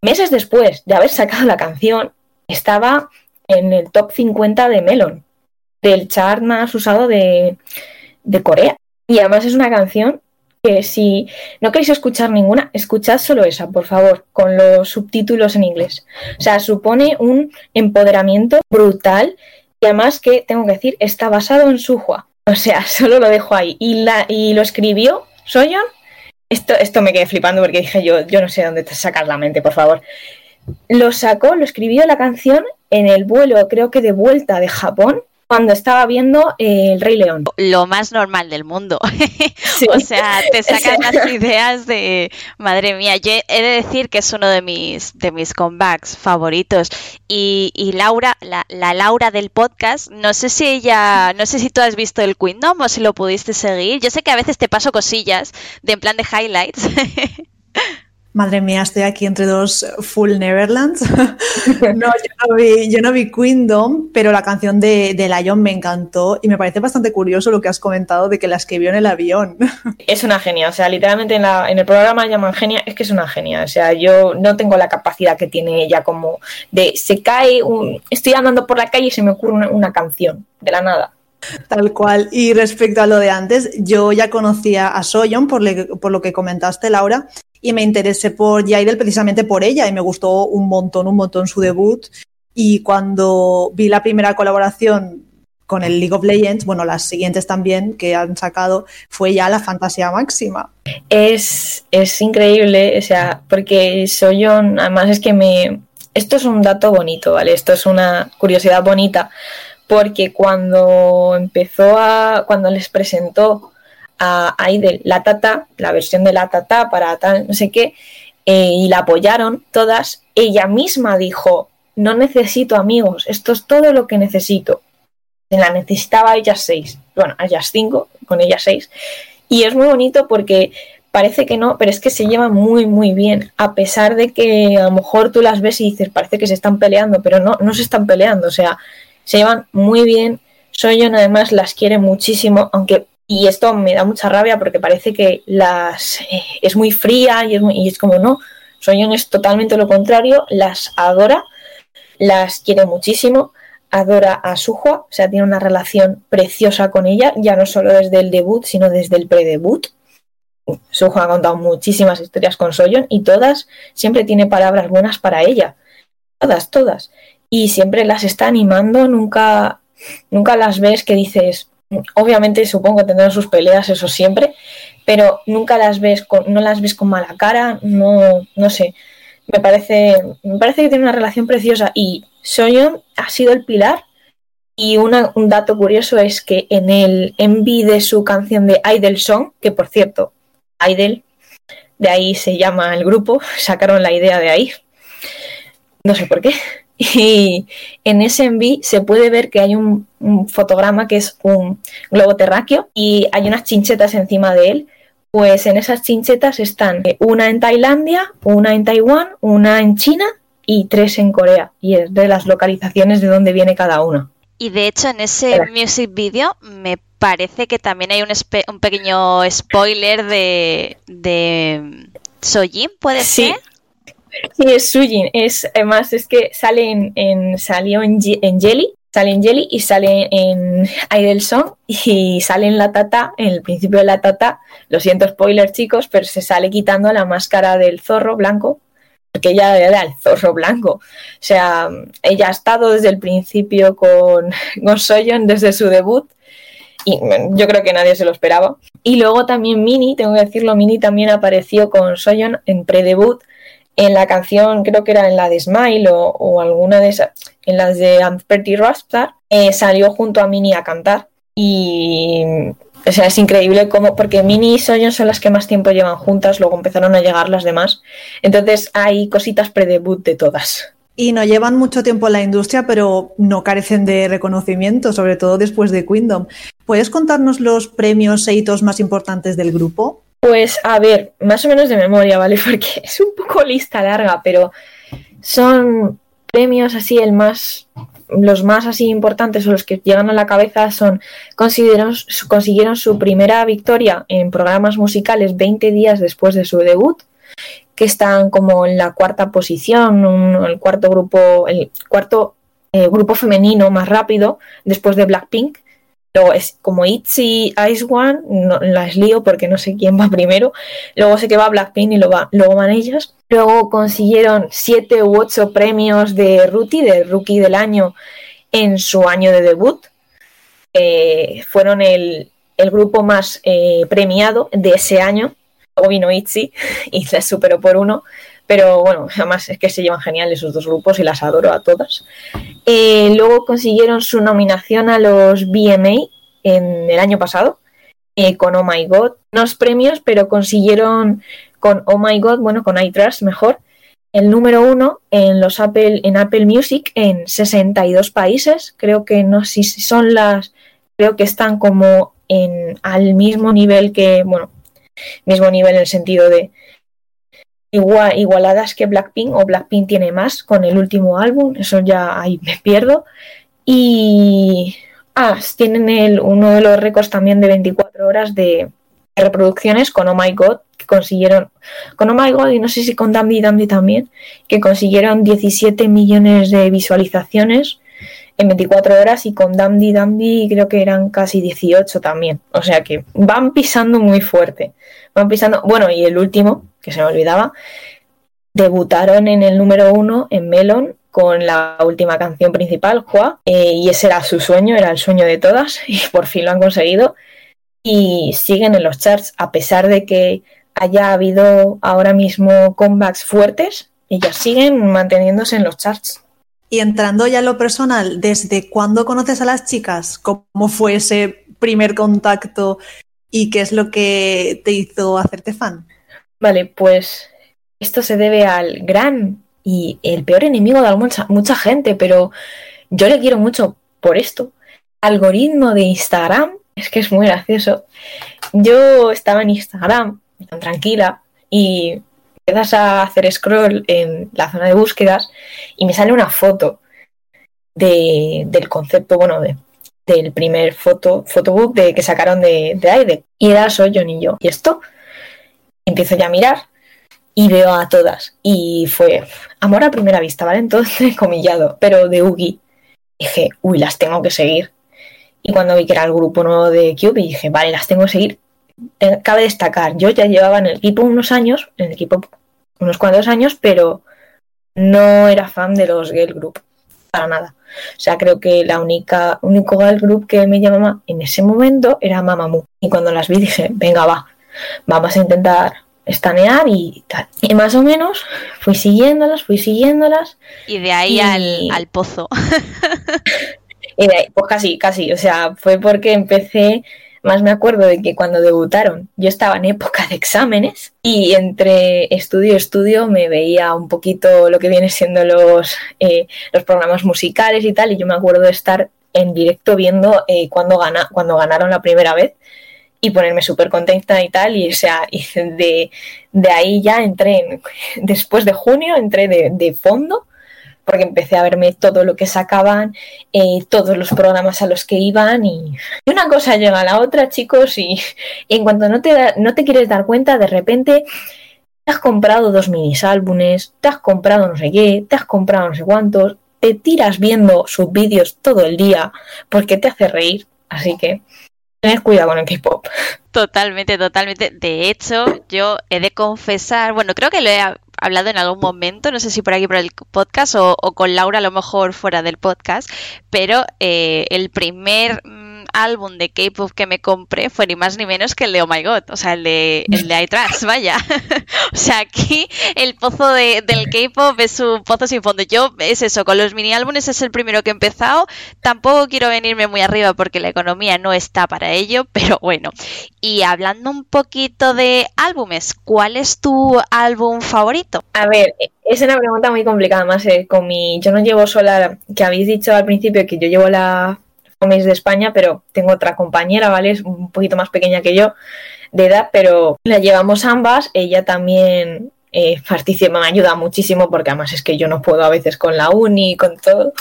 C: meses después de haber sacado la canción estaba en el top 50 de Melon, del chart más usado de, de Corea. Y además es una canción que si no queréis escuchar ninguna, escuchad solo esa, por favor, con los subtítulos en inglés. O sea, supone un empoderamiento brutal y además que, tengo que decir, está basado en Suhua. O sea, solo lo dejo ahí. Y, la, y lo escribió Soyeon. Esto, esto me quedé flipando porque dije yo, yo no sé dónde te la mente, por favor lo sacó, lo escribió la canción en el vuelo, creo que de vuelta de Japón, cuando estaba viendo eh, El Rey León.
A: Lo más normal del mundo. Sí. o sea, te sacan las ideas de, madre mía, yo he de decir que es uno de mis, de mis comebacks favoritos. Y, y Laura, la, la, Laura del podcast, no sé si ella, no sé si tú has visto el Kingdom o si lo pudiste seguir. Yo sé que a veces te paso cosillas de en plan de highlights.
B: Madre mía, estoy aquí entre dos full Neverlands. no, yo no, vi, yo no vi Kingdom, pero la canción de, de, Lion me encantó y me parece bastante curioso lo que has comentado de que la escribió en el avión.
C: es una genia, o sea, literalmente en, la, en el programa llaman genia, es que es una genia, o sea, yo no tengo la capacidad que tiene ella como de se cae, un, estoy andando por la calle y se me ocurre una, una canción, de la nada.
B: Tal cual. Y respecto a lo de antes, yo ya conocía a Soyon por, lo que comentaste, Laura, y me interesé por Yaidel precisamente por ella y me gustó un montón, un montón su debut. Y cuando vi la primera colaboración con el League of Legends, bueno, las siguientes también que han sacado, fue ya la fantasía máxima.
C: Es, es increíble, o sea, porque Soyon, además es que me... Esto es un dato bonito, ¿vale? Esto es una curiosidad bonita, porque cuando empezó a... cuando les presentó a Aidel, la tata, la versión de la tata para tal, no sé qué, eh, y la apoyaron todas, ella misma dijo, no necesito amigos, esto es todo lo que necesito. La necesitaba a ellas seis, bueno, a ellas cinco, con ellas seis. Y es muy bonito porque parece que no, pero es que se llevan muy, muy bien, a pesar de que a lo mejor tú las ves y dices, parece que se están peleando, pero no, no se están peleando, o sea, se llevan muy bien. Soyon además las quiere muchísimo, aunque y esto me da mucha rabia porque parece que las eh, es muy fría y es, muy, y es como no. Soyeon es totalmente lo contrario, las adora, las quiere muchísimo, adora a Suhua, o sea, tiene una relación preciosa con ella, ya no solo desde el debut, sino desde el predebut. Suho ha contado muchísimas historias con Soyeon y todas siempre tiene palabras buenas para ella. Todas, todas. Y siempre las está animando, nunca, nunca las ves que dices, obviamente supongo que tendrán sus peleas, eso siempre, pero nunca las ves con, no las ves con mala cara, no, no sé. Me parece, me parece que tiene una relación preciosa y Soyeon ha sido el pilar y un dato curioso es que en el MV de su canción de Idol Song, que por cierto, Idol, de ahí se llama el grupo, sacaron la idea de ahí. No sé por qué. Y en ese MV se puede ver que hay un, fotograma que es un globo terráqueo y hay unas chinchetas encima de él. Pues en esas chinchetas están una en Tailandia, una en Taiwán, una en China y tres en Corea. Y es de las localizaciones de donde viene cada una.
A: Y de hecho en ese music video me parece que también hay un, un pequeño spoiler de, de Sojin, ¿puede
C: sí.
A: ser?
C: Sí, es Sujin. Es, además, es que sale en, salió en, Jelly, sale en Jelly y sale en Idol Song y sale en la tata, en el principio de la tata, lo siento spoiler chicos, pero se sale quitando la máscara del zorro blanco porque ella era el zorro blanco. O sea, ella ha estado desde el principio con, con Soyeon, desde su debut, y yo creo que nadie se lo esperaba. Y luego también Mini, tengo que decirlo, Mini también apareció con Soyeon en pre-debut en la canción, creo que era en la de Smile o, alguna de esas, en las de I'm Pretty Rockstar, eh, salió junto a Mini a cantar. Y o sea, es increíble cómo, porque Mini y Soyeon son las que más tiempo llevan juntas, luego empezaron a llegar las demás. Entonces hay cositas pre-debut de todas.
B: Y no llevan mucho tiempo en la industria, pero no carecen de reconocimiento, sobre todo después de Queendom. ¿Puedes contarnos los premios e hitos más importantes del grupo?
C: Pues a ver, más o menos de memoria, ¿vale? Porque es un poco lista larga, pero son premios así el más los más así importantes o los que llegan a la cabeza son consiguieron, su primera victoria en programas musicales 20 días después de su debut, que están como en la cuarta posición, el cuarto grupo, el cuarto eh, grupo femenino más rápido después de Blackpink. Luego es como ITZY, Ice One, no, las lío porque no sé quién va primero. Luego sé que va Blackpink y luego, van ellas. Luego consiguieron siete u ocho premios de Rookie, de Rookie del año, en su año de debut. Eh, fueron el, grupo más eh, premiado de ese año. Luego vino ITZY y les superó por uno. Pero bueno, además es que se llevan genial esos dos grupos y las adoro a todas. Eh, luego consiguieron su nominación a los BMA en el año pasado con Oh My God. Unos premios, pero consiguieron con Oh My God, bueno, con iTrust mejor, el número uno en los Apple, en Apple Music en 62 países. Creo que no sé si son las, creo que están como en al mismo nivel que, bueno, mismo nivel en el sentido de igual, igualadas que Blackpink o Blackpink tiene más con el último álbum, eso ya ahí me pierdo. Y ah, tienen el, uno de los récords también de 24 horas de, reproducciones con Oh My God, que consiguieron, con Oh My God y no sé si con Dandy Dandy también, que consiguieron 17 millones de visualizaciones en 24 horas y con Dandy Dandy creo que eran casi 18 también. O sea que van pisando muy fuerte. Van pisando, bueno, y el último, que se me olvidaba, debutaron en el número uno en Melon con la última canción principal, Juá, eh, y ese era su sueño, era el sueño de todas, y por fin lo han conseguido y siguen en los charts a pesar de que haya habido ahora mismo comebacks fuertes, ellas siguen manteniéndose en los charts.
B: Y entrando ya a lo personal, ¿desde cuándo conoces a las chicas? ¿Cómo fue ese primer contacto y qué es lo que te hizo hacerte fan?
C: Vale, pues esto se debe al gran y el peor enemigo de mucha, mucha gente, pero yo le quiero mucho por esto. Algoritmo de Instagram es que es muy gracioso. Yo estaba en Instagram, tan tranquila, y empiezas a hacer scroll en la zona de búsquedas y me sale una foto del concepto, bueno, de, del primer foto, photobook de, que sacaron de, de Aide. Y era soy yo y yo. Y esto empiezo ya a mirar y veo a todas. Y fue amor a primera vista, ¿vale? Entonces, comillado, pero de Ugi. Dije, uy, las tengo que seguir. Y cuando vi que era el grupo nuevo de Cube, dije, vale, las tengo que seguir. Cabe destacar, yo ya llevaba en el equipo unos años, en el equipo unos cuantos años, pero no era fan de los girl group, para nada. O sea, creo que la única, único girl group que me llamaba en ese momento era Mamamoo. Y cuando las vi dije, venga, va, vamos a intentar estanear y tal. Y más o menos fui siguiéndolas, fui siguiéndolas.
A: Y de ahí al, al, pozo.
C: y de ahí, pues casi, casi. O sea, fue porque empecé más me acuerdo de que cuando debutaron yo estaba en época de exámenes y entre estudio y estudio me veía un poquito lo que viene siendo los, eh, los programas musicales y tal. Y yo me acuerdo de estar en directo viendo eh, cuando, gana, cuando ganaron la primera vez y ponerme súper contenta y tal. Y, o sea, de, de ahí ya entré, en, después de junio, entré de, de fondo porque empecé a verme todo lo que sacaban, eh, todos los programas a los que iban y una cosa llega a la otra, chicos, y, en cuanto no te, no te quieres dar cuenta, de repente te has comprado dos minis álbumes, te has comprado no sé qué, te has comprado no sé cuántos, te tiras viendo sus vídeos todo el día porque te hace reír, así que tened cuidado con el K-pop.
A: Totalmente, totalmente. De hecho, yo he de confesar, bueno, creo que lo he hablado en algún momento, no sé si por aquí por el podcast o, con Laura a lo mejor fuera del podcast, pero eh, el primer álbum de K-pop que me compré fue ni más ni menos que el de Oh My God, o sea, el de, el de iTrans, vaya. o sea, aquí el pozo de, del K-pop es un pozo sin fondo. Yo, es eso, con los mini álbumes es el primero que he empezado. Tampoco quiero venirme muy arriba porque la economía no está para ello, pero bueno. Y hablando un poquito de álbumes, ¿cuál es tu álbum favorito?
C: A ver, es una pregunta muy complicada, más con mi. Yo no llevo sola, que habéis dicho al principio que yo llevo la coméis de España, pero tengo otra compañera, ¿vale? Es un poquito más pequeña que yo de edad, pero la llevamos ambas. Ella también eh, participa, me ayuda muchísimo porque además es que yo no puedo a veces con la uni, con todo,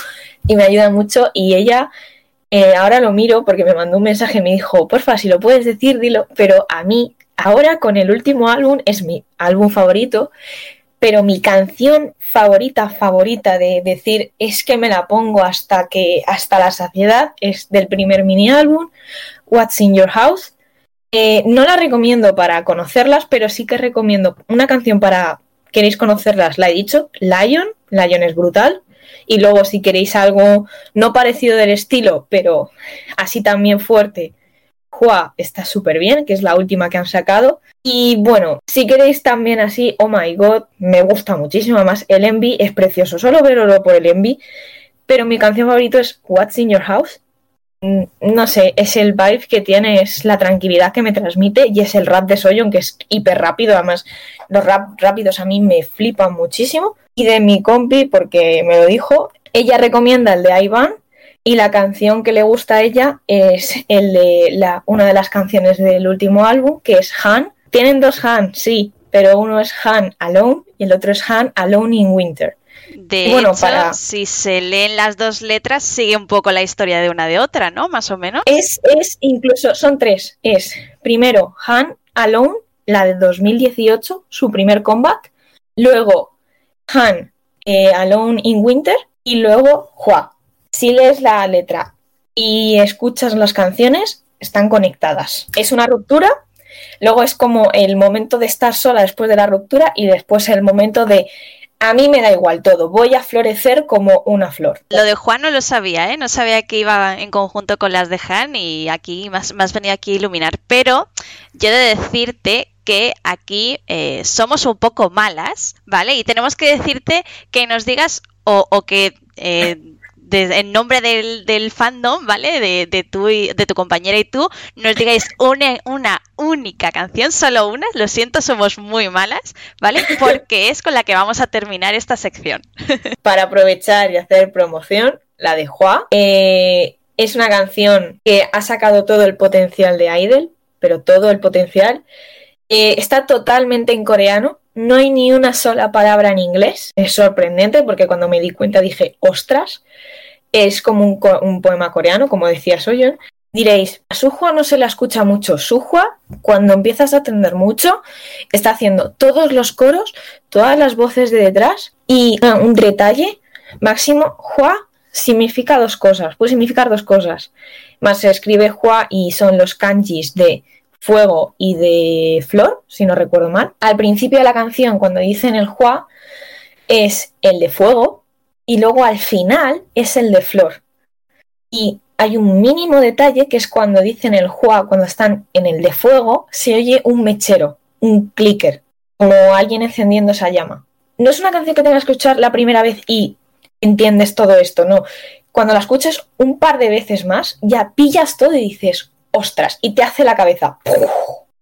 C: y me ayuda mucho. Y ella, eh, ahora lo miro porque me mandó un mensaje, me dijo, porfa, si lo puedes decir, dilo, pero a mí, ahora con el último álbum, es mi álbum favorito, pero mi canción favorita, favorita de decir es que me la pongo hasta que hasta la saciedad es del primer mini álbum, What's in Your House. Eh, no la recomiendo para conocerlas, pero sí que recomiendo una canción para queréis conocerlas, la he dicho, Lion, Lion es brutal. Y luego si queréis algo no parecido del estilo, pero así también fuerte, Hua está súper bien, que es la última que han sacado. Y bueno, si queréis también así, oh my god, me gusta muchísimo. Además, el Envy es precioso, solo verlo por el Envy. Pero mi canción favorita es What's in Your House. Mm, no sé, es el vibe que tiene, es la tranquilidad que me transmite y es el rap de Soyeon que es hiper rápido. Además, los rap rápidos a mí me flipan muchísimo. Y de mi compi, porque me lo dijo, ella recomienda el de Ivan y la canción que le gusta a ella es el de la, una de las canciones del último álbum, que es Han. Tienen dos Han, sí, pero uno es Han Alone y el otro es Han Alone in Winter.
A: De bueno, hecho, si se leen las dos letras, sigue un poco la historia de una de otra, ¿no? Más o menos.
C: Es, es incluso, son tres. Es primero Han Alone, la de 2018, su primer comeback. Luego Han eh, Alone in Winter y luego Hua, si lees la letra y escuchas las canciones, están conectadas. Es una ruptura, luego es como el momento de estar sola después de la ruptura y después el momento de a mí me da igual todo, voy a florecer como una flor.
A: Lo de Juan no lo sabía, ¿eh? no sabía que iba en conjunto con las de Han y aquí más, más venía aquí a iluminar, pero yo he de decirte que aquí eh, somos un poco malas, ¿vale? Y tenemos que decirte que nos digas o, o que eh, en nombre del, fandom, ¿vale? De, de, tu, de tu compañera y tú, nos digáis una, una única canción, solo una. Lo siento, somos muy malas, ¿vale? Porque es con la que vamos a terminar esta sección.
C: Para aprovechar y hacer promoción, la de Hua. Eh, es una canción que ha sacado todo el potencial de Idol, pero todo el potencial. Eh, está totalmente en coreano, no hay ni una sola palabra en inglés. Es sorprendente porque cuando me di cuenta dije, ostras, es como un, poema coreano, como decía Soyeon. Diréis, a Suhua no se la escucha mucho. Suhua, cuando empiezas a atender mucho, está haciendo todos los coros, todas las voces de detrás y ah, un detalle máximo. Hua significa dos cosas, puede significar dos cosas. Más se escribe Hua y son los kanjis de fuego y de flor, si no recuerdo mal. Al principio de la canción, cuando dicen el Hua, es el de fuego y luego al final es el de flor. Y hay un mínimo detalle que es cuando dicen el Hua, cuando están en el de fuego, se oye un mechero, un clicker, como alguien encendiendo esa llama. No es una canción que tengas que escuchar la primera vez y entiendes todo esto, no. Cuando la escuches un par de veces más, ya pillas todo y dices, ostras, y te hace la cabeza.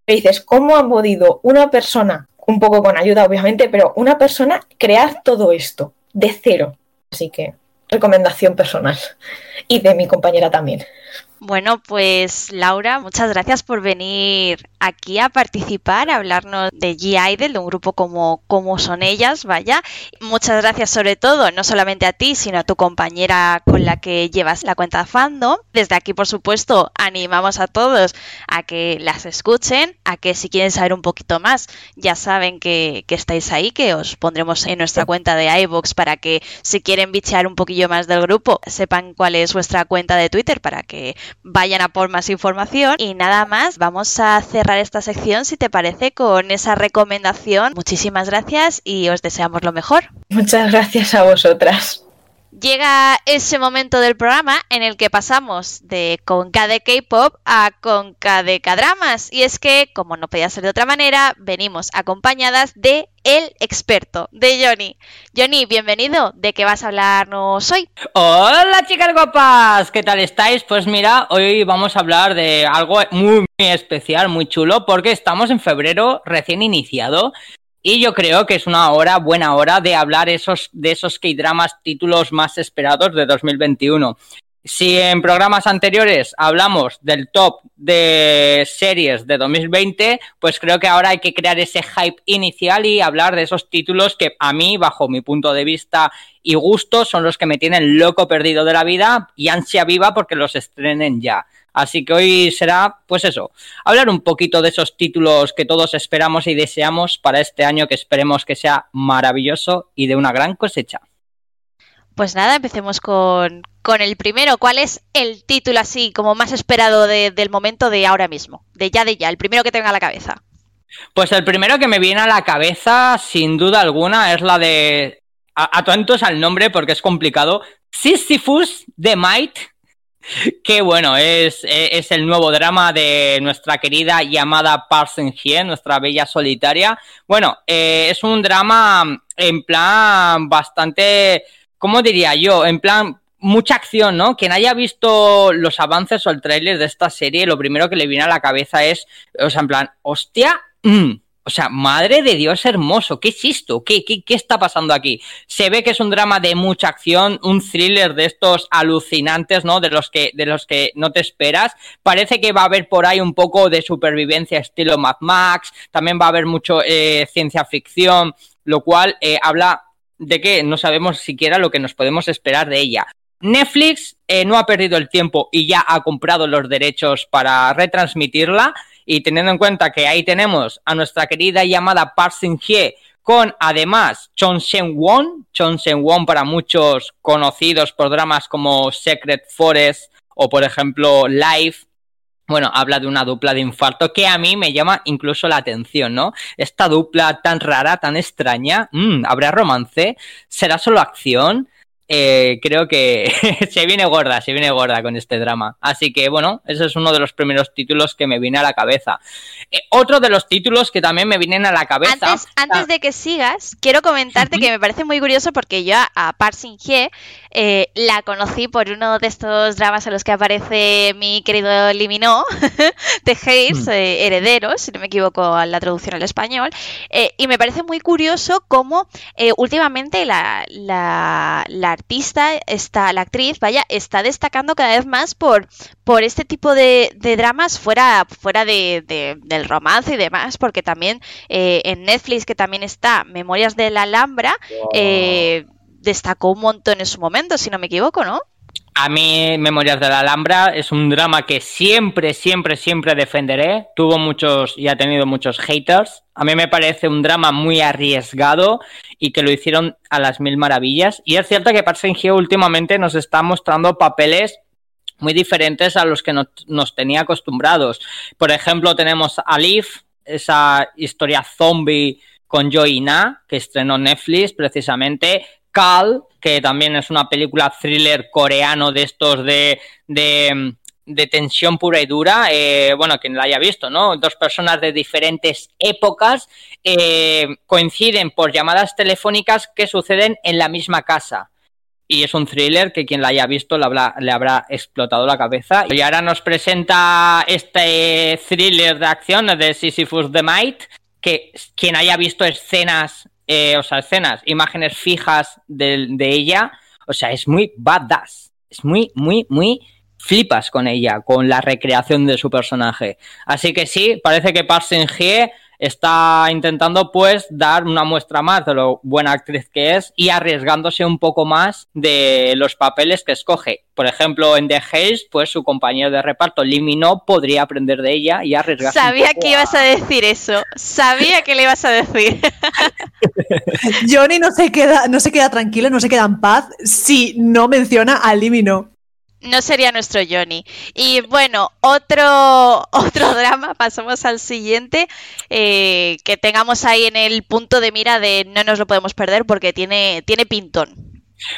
C: Y dices, ¿cómo ha podido una persona, un poco con ayuda obviamente, pero una persona crear todo esto de cero? Así que recomendación personal y de mi compañera también.
A: Bueno, pues Laura, muchas gracias por venir aquí a participar, a hablarnos de G-Idol, de un grupo como, como son ellas, vaya. Muchas gracias sobre todo, no solamente a ti, sino a tu compañera con la que llevas la cuenta fandom. Desde aquí, por supuesto, animamos a todos a que las escuchen, a que si quieren saber un poquito más, ya saben que, que estáis ahí, que os pondremos en nuestra cuenta de iVoox para que si quieren bichear un poquillo más del grupo, sepan cuál es vuestra cuenta de Twitter para que vayan a por más información. Y nada más, vamos a cerrar esta sección, si te parece, con esa recomendación. Muchísimas gracias y os deseamos lo mejor.
C: Muchas gracias a vosotras.
A: Llega ese momento del programa en el que pasamos de Conca de K-pop a Conca de K-dramas. Y es que, como no podía ser de otra manera, venimos acompañadas de el experto, de Johnny. Johnny, bienvenido. ¿De qué vas a hablarnos hoy?
D: Hola chicas guapas, ¿qué tal estáis? Pues mira, hoy vamos a hablar de algo muy, muy especial, muy chulo, porque estamos en febrero recién iniciado y yo creo que es una hora, buena hora, de hablar esos, de esos K-dramas títulos más esperados de 2021. Si en programas anteriores hablamos del top de series de 2020, pues creo que ahora hay que crear ese hype inicial y hablar de esos títulos que a mí, bajo mi punto de vista y gusto, son los que me tienen loco perdido de la vida y ansia viva porque los estrenen ya. Así que hoy será, pues eso, hablar un poquito de esos títulos que todos esperamos y deseamos para este año que esperemos que sea maravilloso y de una gran cosecha.
A: Pues nada, empecemos con, el primero. ¿Cuál es el título así como más esperado del momento de ahora mismo? De ya, de ya, el primero que tenga a la cabeza.
D: Pues el primero que me viene a la cabeza, sin duda alguna, es la de... Atentos al nombre porque es complicado. Sisyphus The Might Qué bueno, es, es, el nuevo drama de nuestra querida y amada Parson Hien, nuestra bella solitaria. Bueno, eh, es un drama en plan bastante, ¿cómo diría yo? En plan mucha acción, ¿no? Quien haya visto los avances o el tráiler de esta serie, lo primero que le viene a la cabeza es, o sea, en plan, hostia, mmm, o sea, madre de Dios hermoso, ¿qué es esto? ¿Qué, qué, qué está pasando aquí? Se ve que es un drama de mucha acción, un thriller de estos alucinantes, ¿no? De los que, de los que no te esperas. Parece que va a haber por ahí un poco de supervivencia estilo Mad Max, también va a haber mucho eh, ciencia ficción, lo cual eh, habla de que no sabemos siquiera lo que nos podemos esperar de ella. Netflix eh, no ha perdido el tiempo y ya ha comprado los derechos para retransmitirla y teniendo en cuenta que ahí tenemos a nuestra querida y amada Park Sin-hye con además Chon Shen-won, Chon Shen-won para muchos conocidos por dramas como Secret Forest o por ejemplo Life, bueno, habla de una dupla de infarto que a mí me llama incluso la atención, ¿no? Esta dupla tan rara, tan extraña, mm, ¿habrá romance? ¿Será solo acción? Eh, creo que se viene gorda, se viene gorda con este drama. Así que bueno, ese es uno de los primeros títulos que me viene a la cabeza. Eh, otro de los títulos que también me vienen a la cabeza.
A: Antes, antes de que sigas, quiero comentarte que me parece muy curioso porque yo a Parsin Hye eh, la conocí por uno de estos dramas en los que aparece mi querido Limino de Hayes, mm. Herederos, si no me equivoco en la traducción al español. y me parece muy curioso cómo últimamente la, la, la artista, está, la actriz, vaya, está destacando cada vez más por, por este tipo de, dramas fuera, fuera de, del romance y demás, porque también eh, en Netflix, que también está Memorias de la Alhambra, eh, destacó un montón en su momento, si no me equivoco, ¿no?
D: A mí, Memorias de la Alhambra es un drama que siempre, siempre, siempre defenderé. Tuvo muchos y ha tenido muchos haters. A mí me parece un drama muy arriesgado y que lo hicieron a las mil maravillas. Y es cierto que Park Seung últimamente nos está mostrando papeles muy diferentes a los que nos, tenía acostumbrados. Por ejemplo, tenemos a esa historia zombie con Joy Na, que estrenó Netflix precisamente. Cal, que también es una película thriller coreano de estos de, de, tensión pura y dura. Eh, bueno, quien la haya visto, ¿no? Dos personas de diferentes épocas eh, coinciden por llamadas telefónicas que suceden en la misma casa y es un thriller que quien la haya visto le habrá, le habrá explotado la cabeza. Y ahora nos presenta este thriller de acción de Sisyphus the Might, que quien haya visto escenas, eh, o sea, escenas, imágenes fijas de, de, ella, o sea, es muy badass, es muy, muy, muy flipas con ella, con la recreación de su personaje. Así que sí, parece que Park Shin-hye está intentando pues dar una muestra más de lo buena actriz que es y arriesgándose un poco más de los papeles que escoge. Por ejemplo, en The Haze, pues su compañero de reparto, Limino, podría aprender de ella y arriesgarse.
A: Sabía que ibas a decir eso. Sabía que le ibas a decir.
B: Johnny no se queda, no se queda tranquilo, no se queda en paz si no menciona a Limino
A: no sería nuestro Johnny. Y bueno, otro, otro drama, pasamos al siguiente, eh, que tengamos ahí en el punto de mira de no nos lo podemos perder porque tiene, tiene pintón.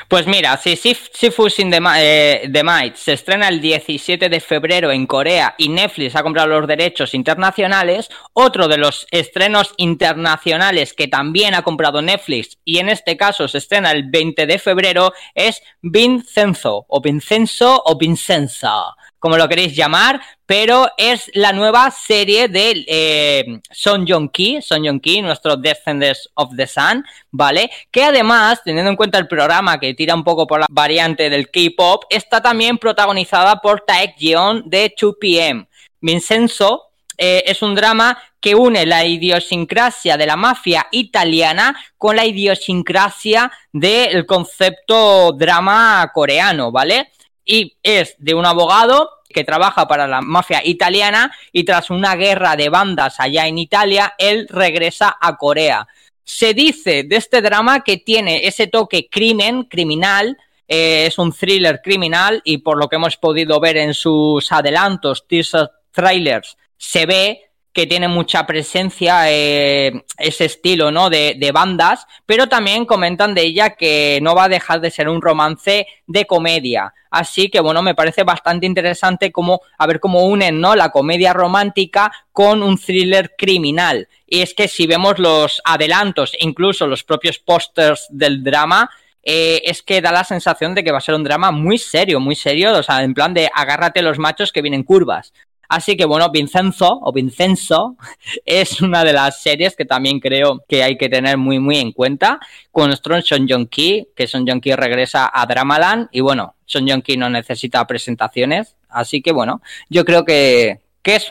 D: Pues mira, si Sisyphus in the, eh, the Might se estrena el 17 de febrero en Corea y Netflix ha comprado los derechos internacionales, otro de los estrenos internacionales que también ha comprado Netflix y en este caso se estrena el 20 de febrero es Vincenzo o Vincenzo o Vincenza como lo queréis llamar, pero es la nueva serie de eh, Son Jong-ki, Son Jong-ki, nuestro Descendants of the Sun, ¿vale? Que además, teniendo en cuenta el programa que tira un poco por la variante del K-pop, está también protagonizada por Taek Jeon de 2PM. Vincenzo eh, es un drama que une la idiosincrasia de la mafia italiana con la idiosincrasia del concepto drama coreano, ¿vale? Y es de un abogado que trabaja para la mafia italiana y tras una guerra de bandas allá en Italia, él regresa a Corea. Se dice de este drama que tiene ese toque crimen, criminal, eh, es un thriller criminal y por lo que hemos podido ver en sus adelantos, teaser trailers, se ve que tiene mucha presencia eh, ese estilo ¿no? De, de, bandas, pero también comentan de ella que no va a dejar de ser un romance de comedia. Así que bueno, me parece bastante interesante como a ver cómo unen ¿no? la comedia romántica con un thriller criminal. Y es que si vemos los adelantos, incluso los propios pósters del drama, eh, es que da la sensación de que va a ser un drama muy serio, muy serio, o sea, en plan de agárrate los machos que vienen curvas. Así que bueno, Vincenzo o Vincenzo es una de las series que también creo que hay que tener muy muy en cuenta con Son Jong Ki, que Son Jong Ki regresa a Dramaland y bueno, Son Jong Ki no necesita presentaciones, así que bueno, yo creo que, que es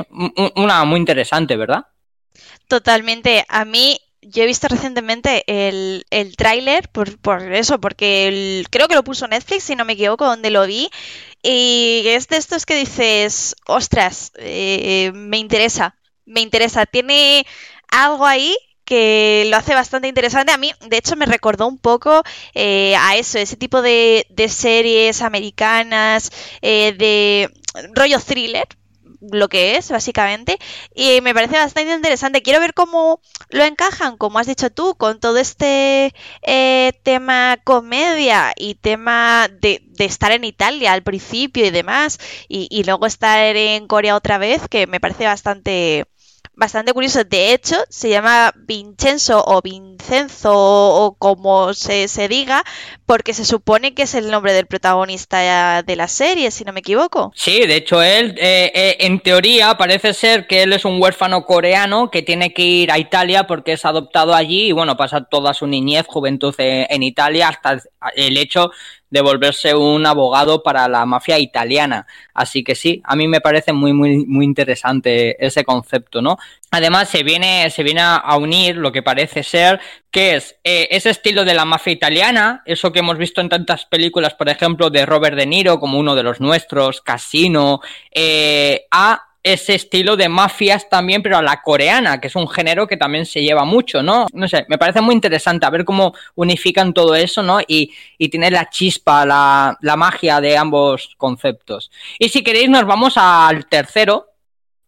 D: una muy interesante, ¿verdad?
A: Totalmente. A mí yo he visto recientemente el, el tráiler por, por, eso, porque creo que lo puso Netflix, si no me equivoco, donde lo vi. Y es de estos que dices, ostras, eh, me interesa, me interesa. Tiene algo ahí que lo hace bastante interesante. A mí, de hecho, me recordó un poco eh, a eso, ese tipo de, de series americanas, eh, de rollo thriller, lo que es, básicamente, y me parece bastante interesante. Quiero ver cómo lo encajan, como has dicho tú, con todo este eh, tema comedia y tema de, de, estar en Italia al principio y demás, y, y luego estar en Corea otra vez, que me parece bastante bastante curioso. De hecho, se llama Vincenzo o Vincenzo o como se, se, diga, porque se supone que es el nombre del protagonista de la serie, si no me equivoco.
D: Sí, de hecho, él, eh, eh, en teoría, parece ser que él es un huérfano coreano que tiene que ir a Italia porque es adoptado allí y, bueno, pasa toda su niñez, juventud eh, en Italia hasta el hecho de volverse un abogado para la mafia italiana. Así que sí, a mí me parece muy, muy, muy interesante ese concepto, ¿no? Además, se viene, se viene a unir lo que parece ser que es eh, ese estilo de la mafia italiana, eso que hemos visto en tantas películas, por ejemplo, de Robert De Niro, como uno de los nuestros, Casino, eh, a ese estilo de mafias también, pero a la coreana, que es un género que también se lleva mucho, ¿no? No sé, me parece muy interesante a ver cómo unifican todo eso, ¿no? Y, y tiene la chispa, la, la magia de ambos conceptos. Y si queréis, nos vamos al tercero,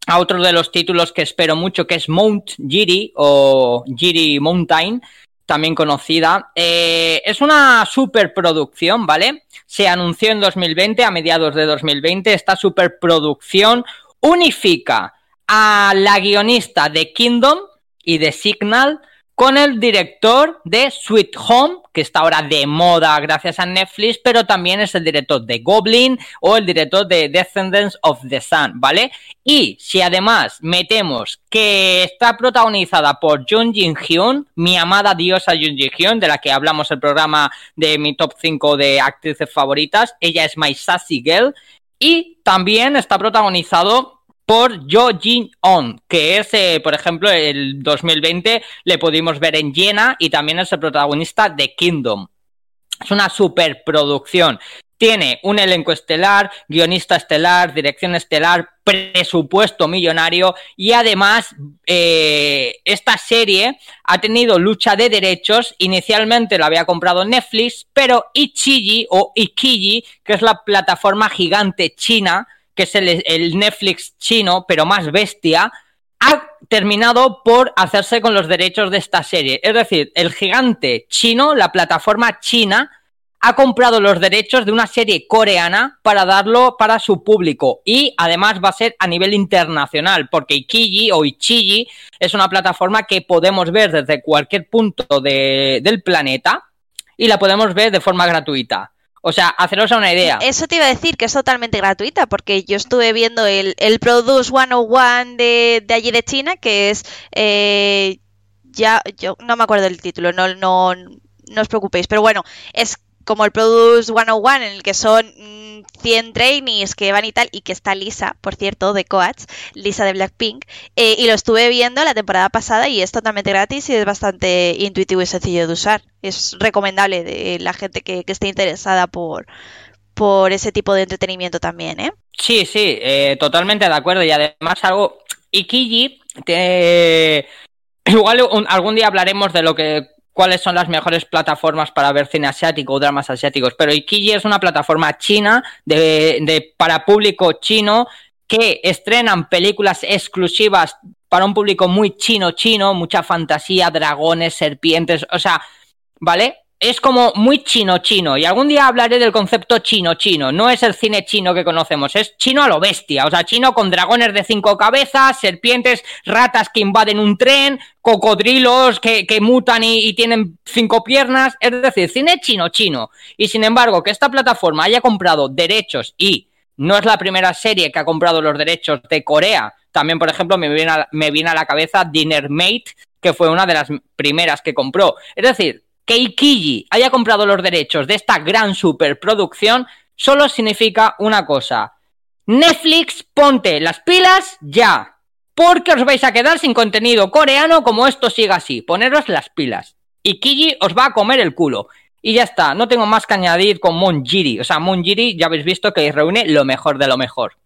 D: a otro de los títulos que espero mucho, que es Mount Giri o Giri Mountain, también conocida. Eh, es una superproducción, ¿vale? Se anunció en 2020, a mediados de 2020. Esta superproducción unifica a la guionista de Kingdom y de Signal con el director de Sweet Home, que está ahora de moda gracias a Netflix, pero también es el director de Goblin o el director de Descendants of the Sun, ¿vale? Y si además metemos que está protagonizada por Jung Jin Hyun, mi amada diosa Jung Jin Hyun, de la que hablamos el programa de mi top 5 de actrices favoritas, ella es My Sassy Girl, y también está protagonizado por Jo Jin On, que es, eh, por ejemplo, el 2020 le pudimos ver en Jena y también es el protagonista de Kingdom. Es una superproducción. Tiene un elenco estelar, guionista estelar, dirección estelar, presupuesto millonario y además eh, esta serie ha tenido lucha de derechos. Inicialmente la había comprado Netflix, pero Ichiji o Ikiji, que es la plataforma gigante china, que es el, Netflix chino, pero más bestia, ha terminado por hacerse con los derechos de esta serie. Es decir, el gigante chino, la plataforma china, ha comprado los derechos de una serie coreana para darlo para su público y además va a ser a nivel internacional porque Ikiji o Ichiji es una plataforma que podemos ver desde cualquier punto del planeta y la podemos ver de forma gratuita. O sea, haceros una idea.
A: Eso te iba a decir que es totalmente gratuita, porque yo estuve viendo el, el Produce 101 de, de allí de China, que es. Eh, ya, yo no me acuerdo del título, no, no, no os preocupéis, pero bueno, es como el Produce 101, en el que son 100 mm, trainees que van y tal, y que está Lisa, por cierto, de Coach, Lisa de Blackpink, eh, y lo estuve viendo la temporada pasada y es totalmente gratis y es bastante intuitivo y sencillo de usar. Es recomendable de la gente que, esté interesada por, por ese tipo de entretenimiento también, ¿eh?
D: Sí, sí, eh, totalmente de acuerdo. Y además algo, Ikiji, te... igual algún día hablaremos de lo que cuáles son las mejores plataformas para ver cine asiático o dramas asiáticos, pero Ikiji es una plataforma china de, para público chino que estrenan películas exclusivas para un público muy chino chino, mucha fantasía, dragones, serpientes, o sea, ¿vale? Es como muy chino chino y algún día hablaré del concepto chino chino. No es el cine chino que conocemos, es chino a lo bestia, o sea, chino con dragones de cinco cabezas, serpientes, ratas que invaden un tren, cocodrilos que, mutan y, tienen cinco piernas, es decir, cine chino chino. Y sin embargo, que esta plataforma haya comprado derechos y no es la primera serie que ha comprado los derechos de Corea. También, por ejemplo, me viene a, me viene a la cabeza Dinner Mate, que fue una de las primeras que compró. Es decir, que Ikiji haya comprado los derechos de esta gran superproducción solo significa una cosa. Netflix, ponte las pilas ya. Porque os vais a quedar sin contenido coreano como esto siga así. Poneros las pilas. Ikiji os va a comer el culo. Y ya está, no tengo más que añadir con Monjiri. O sea, Monjiri ya habéis visto que reúne lo mejor de lo mejor.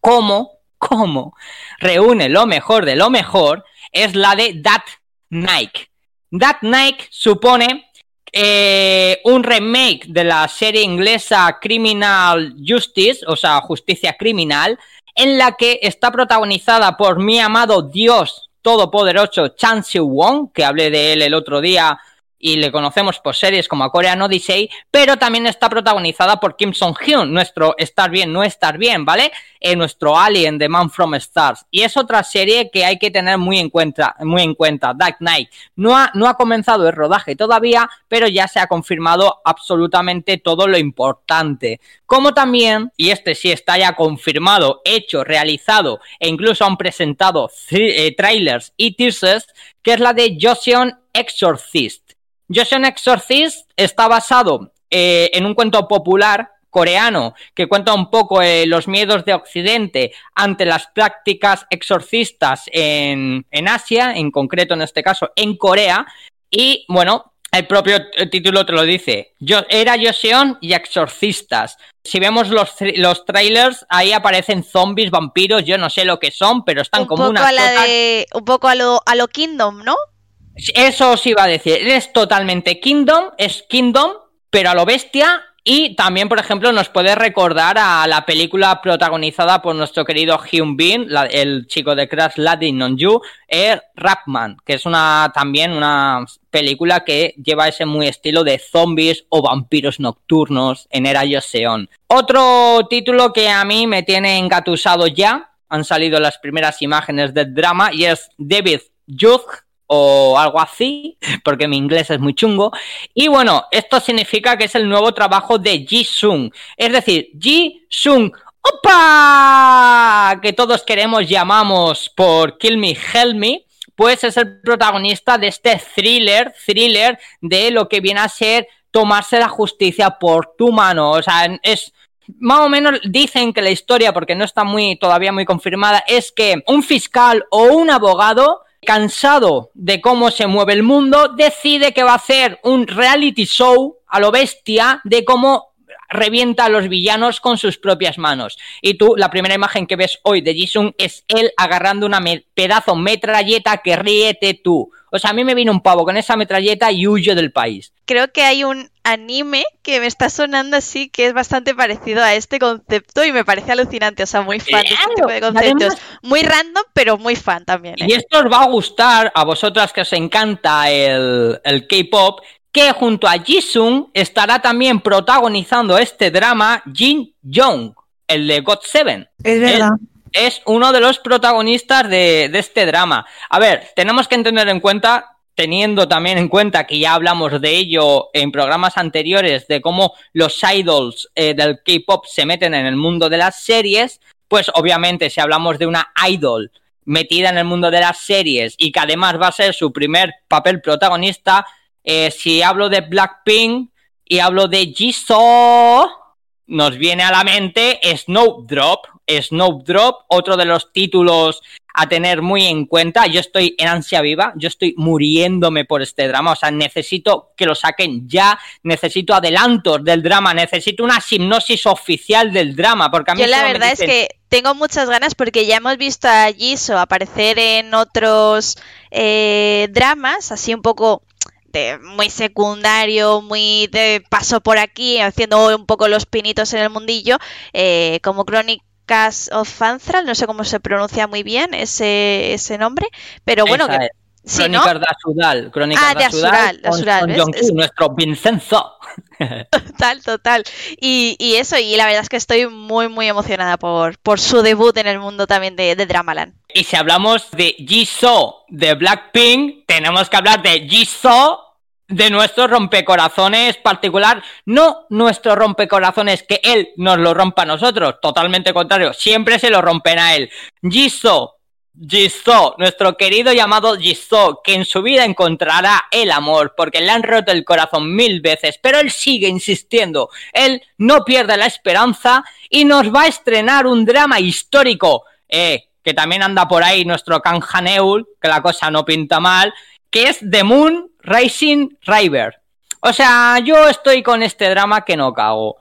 D: ¿Cómo? ¿Cómo? Reúne lo mejor de lo mejor es la de That Nike. That Night supone eh, un remake de la serie inglesa Criminal Justice, o sea, Justicia Criminal, en la que está protagonizada por mi amado Dios todopoderoso Chan Siu Wong, que hablé de él el otro día y le conocemos por series como a Korean Odyssey, pero también está protagonizada por Kim Song-hyun, nuestro estar bien, no estar bien, ¿vale? Eh, nuestro alien de Man from Stars. Y es otra serie que hay que tener muy en cuenta, muy en cuenta, Dark Knight. No ha, no ha comenzado el rodaje todavía, pero ya se ha confirmado absolutamente todo lo importante. Como también, y este sí está ya confirmado, hecho, realizado, e incluso han presentado eh, trailers y teasers, que es la de Joseon Exorcist. Joseon Exorcist está basado eh, en un cuento popular coreano que cuenta un poco eh, los miedos de Occidente ante las prácticas exorcistas en, en Asia, en concreto en este caso en Corea. Y bueno, El propio título te lo dice. Yo, era Joseon y exorcistas. Si vemos los, los trailers, ahí aparecen zombies, vampiros, yo no sé lo que son, pero están
A: un
D: como una...
A: un poco a lo, a lo Kingdom, ¿no?
D: Eso os iba a decir. Es totalmente Kingdom, es Kingdom, pero a lo bestia. Y también, por ejemplo, nos puede recordar a la película protagonizada por nuestro querido Hyun Bin, el chico de Crash Landing on You, eh, Rapman, que es una también una película que lleva ese muy estilo de zombies o vampiros nocturnos en era Joseon. Otro título que a mí me tiene engatusado ya, han salido las primeras imágenes del drama y es David Youth o algo así, porque mi inglés es muy chungo. Y bueno, esto significa que es el nuevo trabajo de Ji Sung, es decir, Ji Sung. ¡Opa! Que todos queremos, llamamos por Kill Me, Help Me, pues es el protagonista de este thriller, thriller de lo que viene a ser tomarse la justicia por tu mano. O sea, es más o menos dicen que la historia, porque no está muy todavía muy confirmada, es que un fiscal o un abogado cansado de cómo se mueve el mundo, decide que va a hacer un reality show a lo bestia de cómo revienta a los villanos con sus propias manos. Y tú, la primera imagen que ves hoy de Jisung es él agarrando una me- pedazo metralleta que ríete tú. O sea, a mí me vino un pavo con esa metralleta y huyo del país.
A: Creo que hay un anime que me está sonando así que es bastante parecido a este concepto y me parece alucinante, o sea, muy fan de este tipo de conceptos.
D: además-
A: Muy random, pero muy fan también. ¿eh?
D: Y esto os va a gustar a vosotras que os encanta el, el K-pop, que junto a Jisung estará también protagonizando este drama Jin Young, el de God Seven.
B: Es verdad.
D: Es uno de los protagonistas de, de este drama. A ver, tenemos que entender en cuenta, teniendo también en cuenta que ya hablamos de ello en programas anteriores, de cómo los idols eh, del K-pop se meten en el mundo de las series, pues obviamente si hablamos de una idol metida en el mundo de las series y que además va a ser su primer papel protagonista, eh, si hablo de Blackpink y hablo de Jisoo, nos viene a la mente Snowdrop. Snowdrop, otro de los títulos a tener muy en cuenta. Yo estoy en ansia viva, yo estoy muriéndome por este drama, o sea, necesito que lo saquen ya, necesito adelantos del drama, necesito una hipnosis oficial del drama, porque a mí
A: Yo la verdad es que tengo muchas ganas porque ya hemos visto a Jisoo aparecer en otros eh, dramas, así un poco de muy secundario, muy de paso por aquí, haciendo un poco los pinitos en el mundillo, eh, como Crónicas of Anthral, no sé cómo se pronuncia muy bien ese, ese nombre, pero bueno, que.
D: Crónicas de Azudal, Crónicas
A: Ah, de Azural, de
D: con. Jong-ki,
A: Es-
D: nuestro Vincenzo.
A: Total, total. Y, y eso, y la verdad es que estoy muy, muy emocionada por, por su debut en el mundo también de, de Dramaland.
D: Y si hablamos de Jisoo de Blackpink, tenemos que hablar de Jisoo de nuestro rompecorazones particular, no nuestro rompecorazones que él nos lo rompa a nosotros, totalmente contrario, siempre se lo rompen a él. Jisoo, Jisoo, nuestro querido llamado Jisoo, que en su vida encontrará el amor, porque le han roto el corazón mil veces, pero él sigue insistiendo, él no pierde la esperanza y nos va a estrenar un drama histórico, eh, que también anda por ahí nuestro Kanjaneul, que la cosa no pinta mal, que es The Moon Rising River. O sea, yo estoy con este drama que no cago.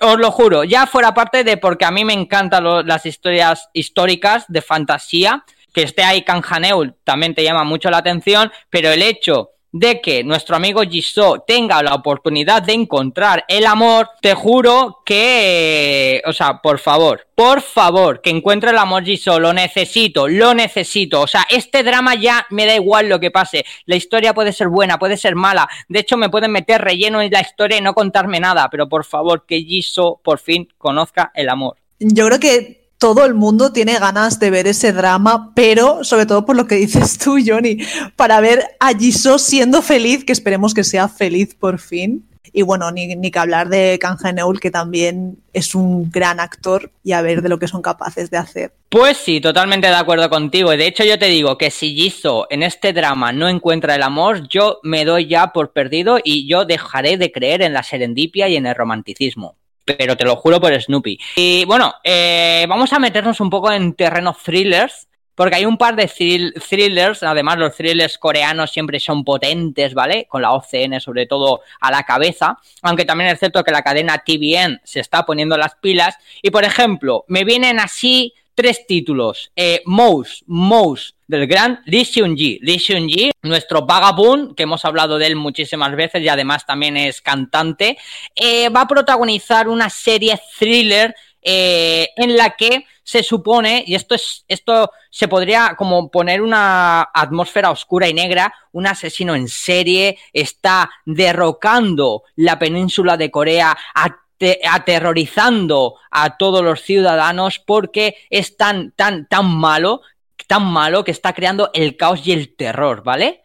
D: Os lo juro, ya fuera parte de porque a mí me encantan las historias históricas de fantasía, que esté ahí Kanjaneul también te llama mucho la atención, pero el hecho de que nuestro amigo Jisoo tenga la oportunidad de encontrar el amor, te juro que, o sea, por favor, por favor, que encuentre el amor Jisoo, lo necesito, lo necesito, o sea, este drama ya me da igual lo que pase, la historia puede ser buena, puede ser mala, de hecho me pueden meter relleno en la historia y no contarme nada, pero por favor, que Jisoo por fin conozca el amor.
B: Yo creo que todo el mundo tiene ganas de ver ese drama, pero sobre todo por lo que dices tú, Johnny, para ver a Jisoo siendo feliz, que esperemos que sea feliz por fin. Y bueno, ni, ni que hablar de Kang Neul, que también es un gran actor, y a ver de lo que son capaces de hacer.
D: Pues sí, totalmente de acuerdo contigo. De hecho yo te digo que si Jisoo en este drama no encuentra el amor, yo me doy ya por perdido y yo dejaré de creer en la serendipia y en el romanticismo. Pero te lo juro por Snoopy. Y bueno, eh, vamos a meternos un poco en terreno thrillers. porque hay un par de thrillers, además los thrillers coreanos siempre son potentes, ¿vale? Con la OCN sobre todo a la cabeza, aunque también es cierto que la cadena TVN se está poniendo las pilas y por ejemplo, me vienen así tres títulos. Eh, Mouse, Mouse, del gran Lee Seung-ji. Lee Seung-ji, nuestro vagabundo, que hemos hablado de él muchísimas veces y además también es cantante, eh, va a protagonizar una serie thriller eh, en la que se supone, y esto es, esto se podría como poner una atmósfera oscura y negra, un asesino en serie está derrocando la península de Corea aterrorizando a todos los ciudadanos porque es tan, tan, tan malo, tan malo que está creando el caos y el terror, ¿vale?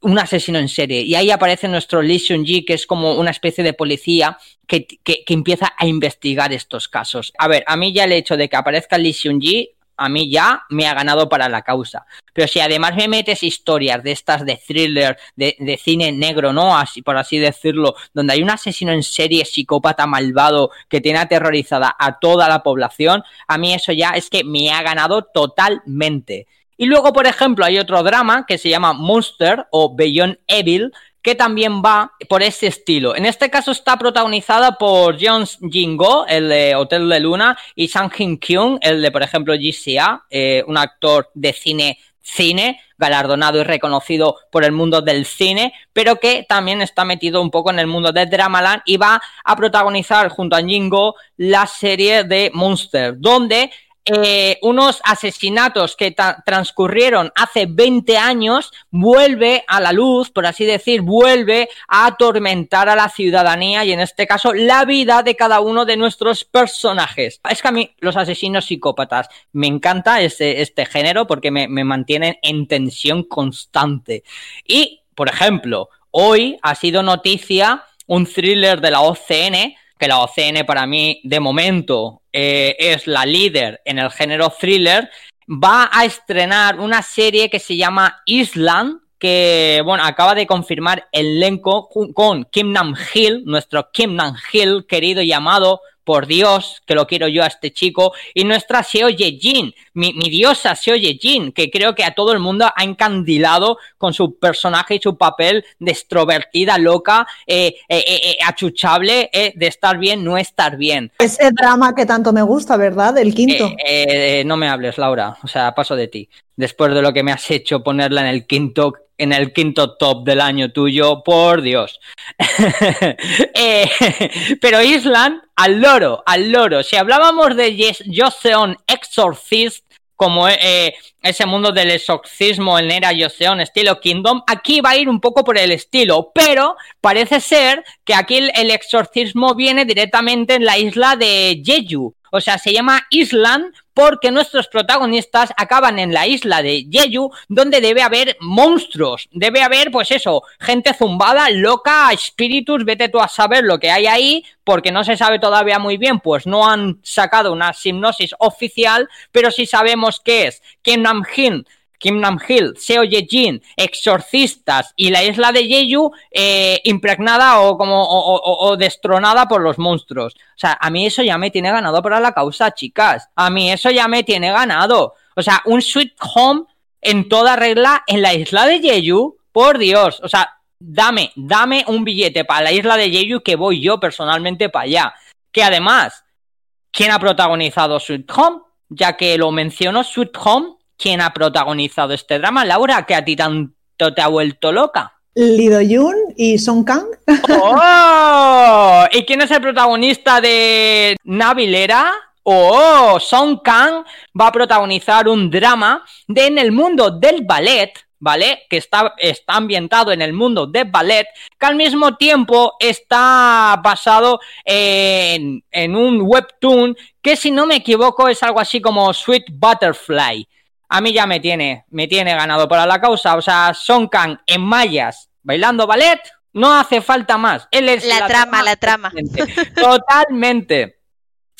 D: Un asesino en serie. Y ahí aparece nuestro Lee Seung-ji, que es como una especie de policía que, que, empieza a investigar estos casos. A ver, a mí ya el hecho de que aparezca Lee Seung-ji a mí ya me ha ganado para la causa. Pero si además me metes historias de estas de thriller, de, cine negro, ¿no? Así, por así decirlo, donde hay un asesino en serie psicópata malvado que tiene aterrorizada a toda la población, a mí eso ya es que me ha ganado totalmente. Y luego, por ejemplo, hay otro drama que se llama Monster o Beyond Evil, que también va por ese estilo. En este caso está protagonizada por Jeon Jin-go, el de Hotel de Luna, y Sang Hin Kyung, el de, por ejemplo, GCA, eh, un actor de cine cine, galardonado y reconocido por el mundo del cine, pero que también está metido un poco en el mundo de Dramaland y va a protagonizar junto a Jingo la serie de Monster, donde eh, unos asesinatos que transcurrieron hace 20 años vuelve a la luz, por así decir, vuelve a atormentar a la ciudadanía y en este caso la vida de cada uno de nuestros personajes. Es que a mí los asesinos psicópatas me encanta este, este género porque me, me mantienen en tensión constante. Y, por ejemplo, hoy ha sido noticia un thriller de la OCN que la OCN para mí de momento eh, es la líder en el género thriller, va a estrenar una serie que se llama Island, que bueno, acaba de confirmar el elenco con Kim Nam Hill, nuestro Kim Nam Hill, querido y amado por Dios, que lo quiero yo a este chico, y nuestra Seo Ye-jin, mi, diosa Seo Ye-jin, que creo que a todo el mundo ha encandilado con su personaje y su papel de extrovertida, loca, eh, eh, eh, achuchable, de estar bien, no estar bien.
B: Ese drama que tanto me gusta, ¿verdad? El quinto.
D: no me hables, Laura, o sea, paso de ti. Después de lo que me has hecho ponerla en el quinto en el quinto top del año tuyo, por Dios. Eh, pero Island, al loro, al loro. Si hablábamos de Joseon Exorcist, como eh, ese mundo del exorcismo en era Joseon estilo Kingdom, aquí va a ir un poco por el estilo, pero parece ser que aquí el exorcismo viene directamente en la isla de Jeju. O sea, se llama Island porque nuestros protagonistas acaban en la isla de Jeju, donde debe haber monstruos, debe haber, pues eso, gente zumbada, loca, espíritus, vete tú a saber lo que hay ahí, porque no se sabe todavía muy bien, pues no han sacado una hipnosis oficial, pero sí sabemos qué es. Kim Nam-hin Nam Hill, Seo Ye-jin, Exorcistas y la isla de Jeju eh, impregnada o como o, destronada por los monstruos. O sea, a mí eso ya me tiene ganado para la causa, chicas. A mí eso ya me tiene ganado. O sea, un Sweet Home en toda regla en la isla de Jeju, por Dios. O sea, dame, dame un billete para la isla de Jeju que voy yo personalmente para allá. Que además, ¿quién ha protagonizado Sweet Home? Ya que lo menciono, Sweet Home quién ha protagonizado este drama. Laura, que a ti tanto te ha vuelto loca.
B: Lido Yun y Song Kang.
D: ¡Oh! ¿Y quién es el protagonista de Navilera? ¡Oh! Song Kang va a protagonizar un drama de en el mundo del ballet ¿vale? Que está, está ambientado en el mundo de ballet, que al mismo tiempo está basado en, en un webtoon que si no me equivoco es algo así como Sweet Butterfly a mí ya me tiene, me tiene ganado para la causa. O sea, Son Kang en mallas bailando ballet, no hace falta más. Él es
A: la, trama, la trama.
D: Totalmente.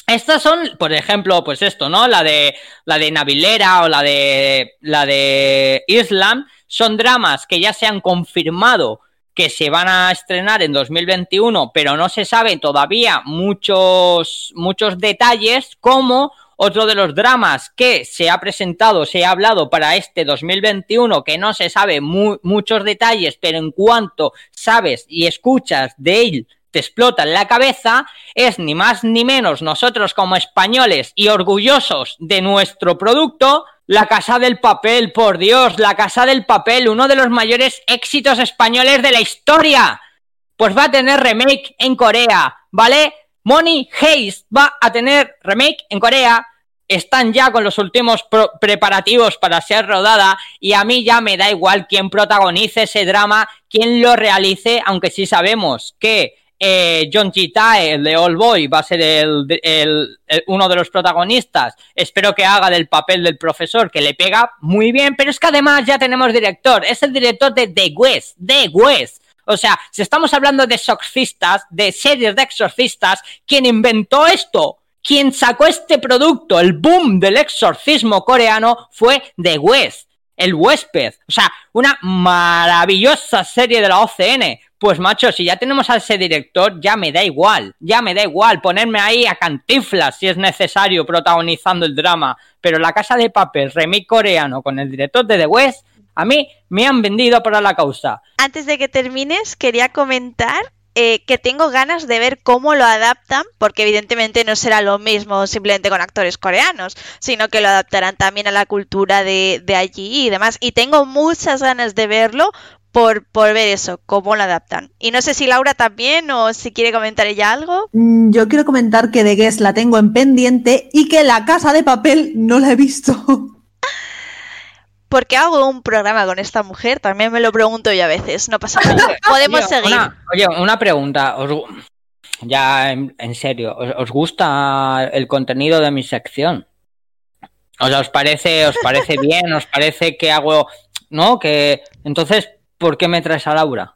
D: Estas son, por ejemplo, pues esto, ¿no? La de la de Navilera o la de la de Islam son dramas que ya se han confirmado que se van a estrenar en 2021, pero no se sabe todavía muchos muchos detalles como Otro de los dramas que se ha presentado, se ha hablado para este 2021, que no se sabe muchos detalles, pero en cuanto sabes y escuchas de él, te explota en la cabeza, es ni más ni menos nosotros como españoles y orgullosos de nuestro producto, la Casa del Papel, por Dios, La Casa del Papel, uno de los mayores éxitos españoles de la historia. Pues va a tener remake en Corea, ¿vale? Money Heist va a tener remake en Corea. Están ya con los últimos preparativos para ser rodada y a mí ya me da igual quién protagonice ese drama, quién lo realice, aunque sí sabemos que eh, John G. Tae, el de All Boy, va a ser el, uno de los protagonistas. Espero que haga del papel del profesor, que le pega muy bien, pero es que además ya tenemos director. Es el director de The West, The West. O sea, si estamos hablando de exorcistas, de series de exorcistas, quien inventó esto, quien sacó este producto, el boom del exorcismo coreano, fue The West, el huésped. O sea, una maravillosa serie de la OCN. Pues macho, si ya tenemos a ese director, ya me da igual, ya me da igual ponerme ahí a cantiflas si es necesario protagonizando el drama. Pero La Casa de Papel, remake coreano con el director de The West, a mí me han vendido para la causa.
A: Antes de que termines, quería comentar eh, que tengo ganas de ver cómo lo adaptan, porque evidentemente no será lo mismo simplemente con actores coreanos, sino que lo adaptarán también a la cultura de, de allí y demás. Y tengo muchas ganas de verlo por, por ver eso, cómo lo adaptan. Y no sé si Laura también o si quiere comentar ella algo.
B: Mm, yo quiero comentar que de Guess la tengo en pendiente y que La Casa de Papel no la he visto.
A: ¿Por qué hago un programa con esta mujer? También me lo pregunto yo a veces. No pasa nada. Podemos seguir.
D: oye, una pregunta. ya, en, serio, ¿os, gusta el contenido de mi sección? ¿Os, ¿Os parece, os parece bien? ¿Os parece que hago, no? Que entonces ¿por qué me traes a Laura?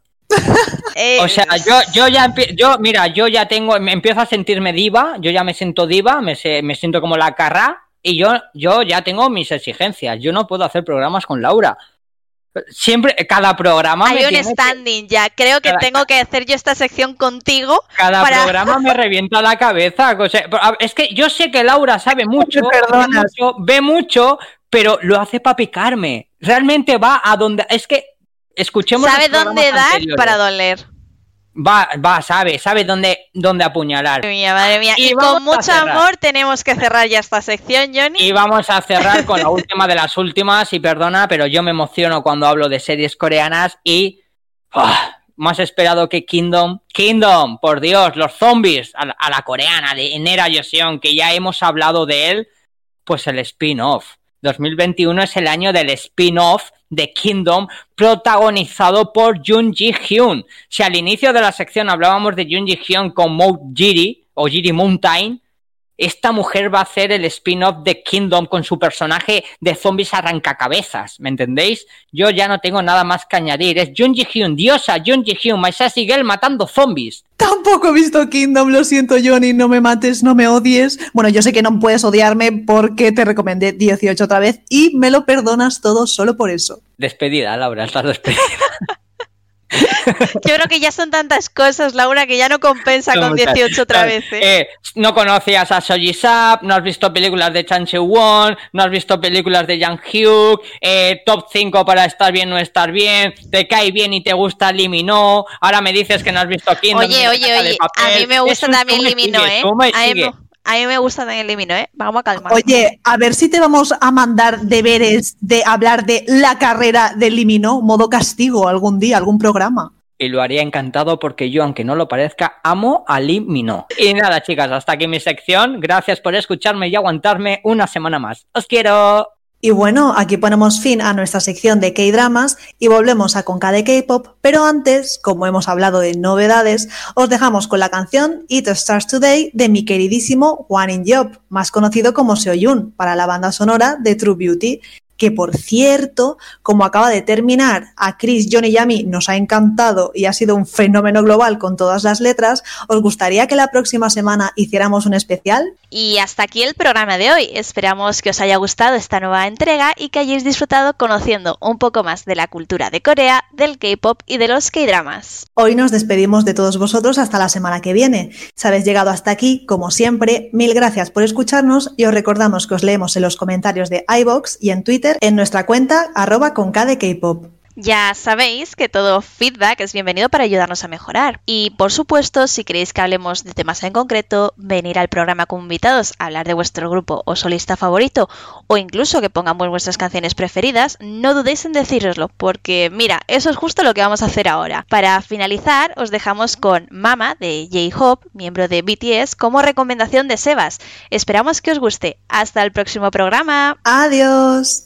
A: Eh,
D: o sea, yo, yo ya, yo, mira, yo ya tengo, me empiezo a sentirme diva, yo ya me siento diva, me, me siento como la carra y yo, yo ya tengo mis exigencias, yo no puedo hacer programas con Laura. Siempre, cada programa.
A: Hay un standing ya. Creo que tengo que hacer yo esta sección contigo.
D: Cada programa me revienta la cabeza. es que yo sé que Laura sabe mucho, mucho, ve mucho, pero lo hace para picarme. Realmente va a donde. Es que escuchemos.
A: Sabe dónde dar para doler.
D: Va, va, sabe, sabe dónde, dónde apuñalar.
A: Madre mía, madre mía. Y, con mucho amor tenemos que cerrar ya esta sección, Johnny.
D: Y vamos a cerrar con la última de las últimas, y perdona, pero yo me emociono cuando hablo de series coreanas y... ¡ah! más esperado que Kingdom. Kingdom, por Dios, los zombies a la, coreana de Nera Yoseon, que ya hemos hablado de él, pues el spin-off. 2021 es el año del spin-off de Kingdom protagonizado por Jun Ji Hyun. Si al inicio de la sección hablábamos de Jun Ji Hyun con Mo Jiri o Jiri Mountain, esta mujer va a hacer el spin-off de Kingdom con su personaje de zombies arrancacabezas, ¿me entendéis? Yo ya no tengo nada más que añadir. Es Jun Ji Hyun, diosa Jun Ji Hyun, My Sassy Girl matando zombies.
B: Tampoco he visto Kingdom, lo siento Johnny, no me mates, no me odies. Bueno, yo sé que no puedes odiarme porque te recomendé 18 otra vez y me lo perdonas todo solo por eso.
D: Despedida, Laura, estás despedida.
A: Yo creo que ya son tantas cosas, Laura, que ya no compensa con 18 otra vez. ¿eh?
D: Eh, no conocías a Soji Sap, no has visto películas de Chan Won, no has visto películas de Yang Hyuk, eh, top 5 para estar bien no estar bien, te cae bien y te gusta Limino, ahora me dices que no has visto Kingdom.
A: Oye, oye, oye, a mí me gusta también Limino, ¿eh? A mí me gusta también Limino, ¿eh? Vamos a calmar.
B: Oye, a ver si te vamos a mandar deberes de hablar de la carrera de Limino, modo castigo, algún día, algún programa.
D: Y lo haría encantado porque yo, aunque no lo parezca, amo a Limino. Y nada, chicas, hasta aquí mi sección. Gracias por escucharme y aguantarme una semana más. ¡Os quiero!
B: Y bueno, aquí ponemos fin a nuestra sección de K-Dramas y volvemos a Conca de K-Pop, pero antes, como hemos hablado de novedades, os dejamos con la canción It Starts Today de mi queridísimo One In Job, más conocido como Seoyun, para la banda sonora de True Beauty. Que por cierto, como acaba de terminar, a Chris, Johnny y a mí nos ha encantado y ha sido un fenómeno global con todas las letras, ¿os gustaría que la próxima semana hiciéramos un especial?
A: Y hasta aquí el programa de hoy. Esperamos que os haya gustado esta nueva entrega y que hayáis disfrutado conociendo un poco más de la cultura de Corea, del K-pop y de los K-dramas.
B: Hoy nos despedimos de todos vosotros hasta la semana que viene. Si habéis llegado hasta aquí, como siempre, mil gracias por escucharnos y os recordamos que os leemos en los comentarios de iBox y en Twitter en nuestra cuenta arroba con K de K-pop.
A: Ya sabéis que todo feedback es bienvenido para ayudarnos a mejorar. Y por supuesto, si queréis que hablemos de temas en concreto, venir al programa como invitados a hablar de vuestro grupo o solista favorito, o incluso que pongamos vuestras canciones preferidas, no dudéis en decíroslo, porque mira, eso es justo lo que vamos a hacer ahora. Para finalizar, os dejamos con Mama de J-Hope, miembro de BTS, como recomendación de Sebas. Esperamos que os guste. Hasta el próximo programa.
B: Adiós.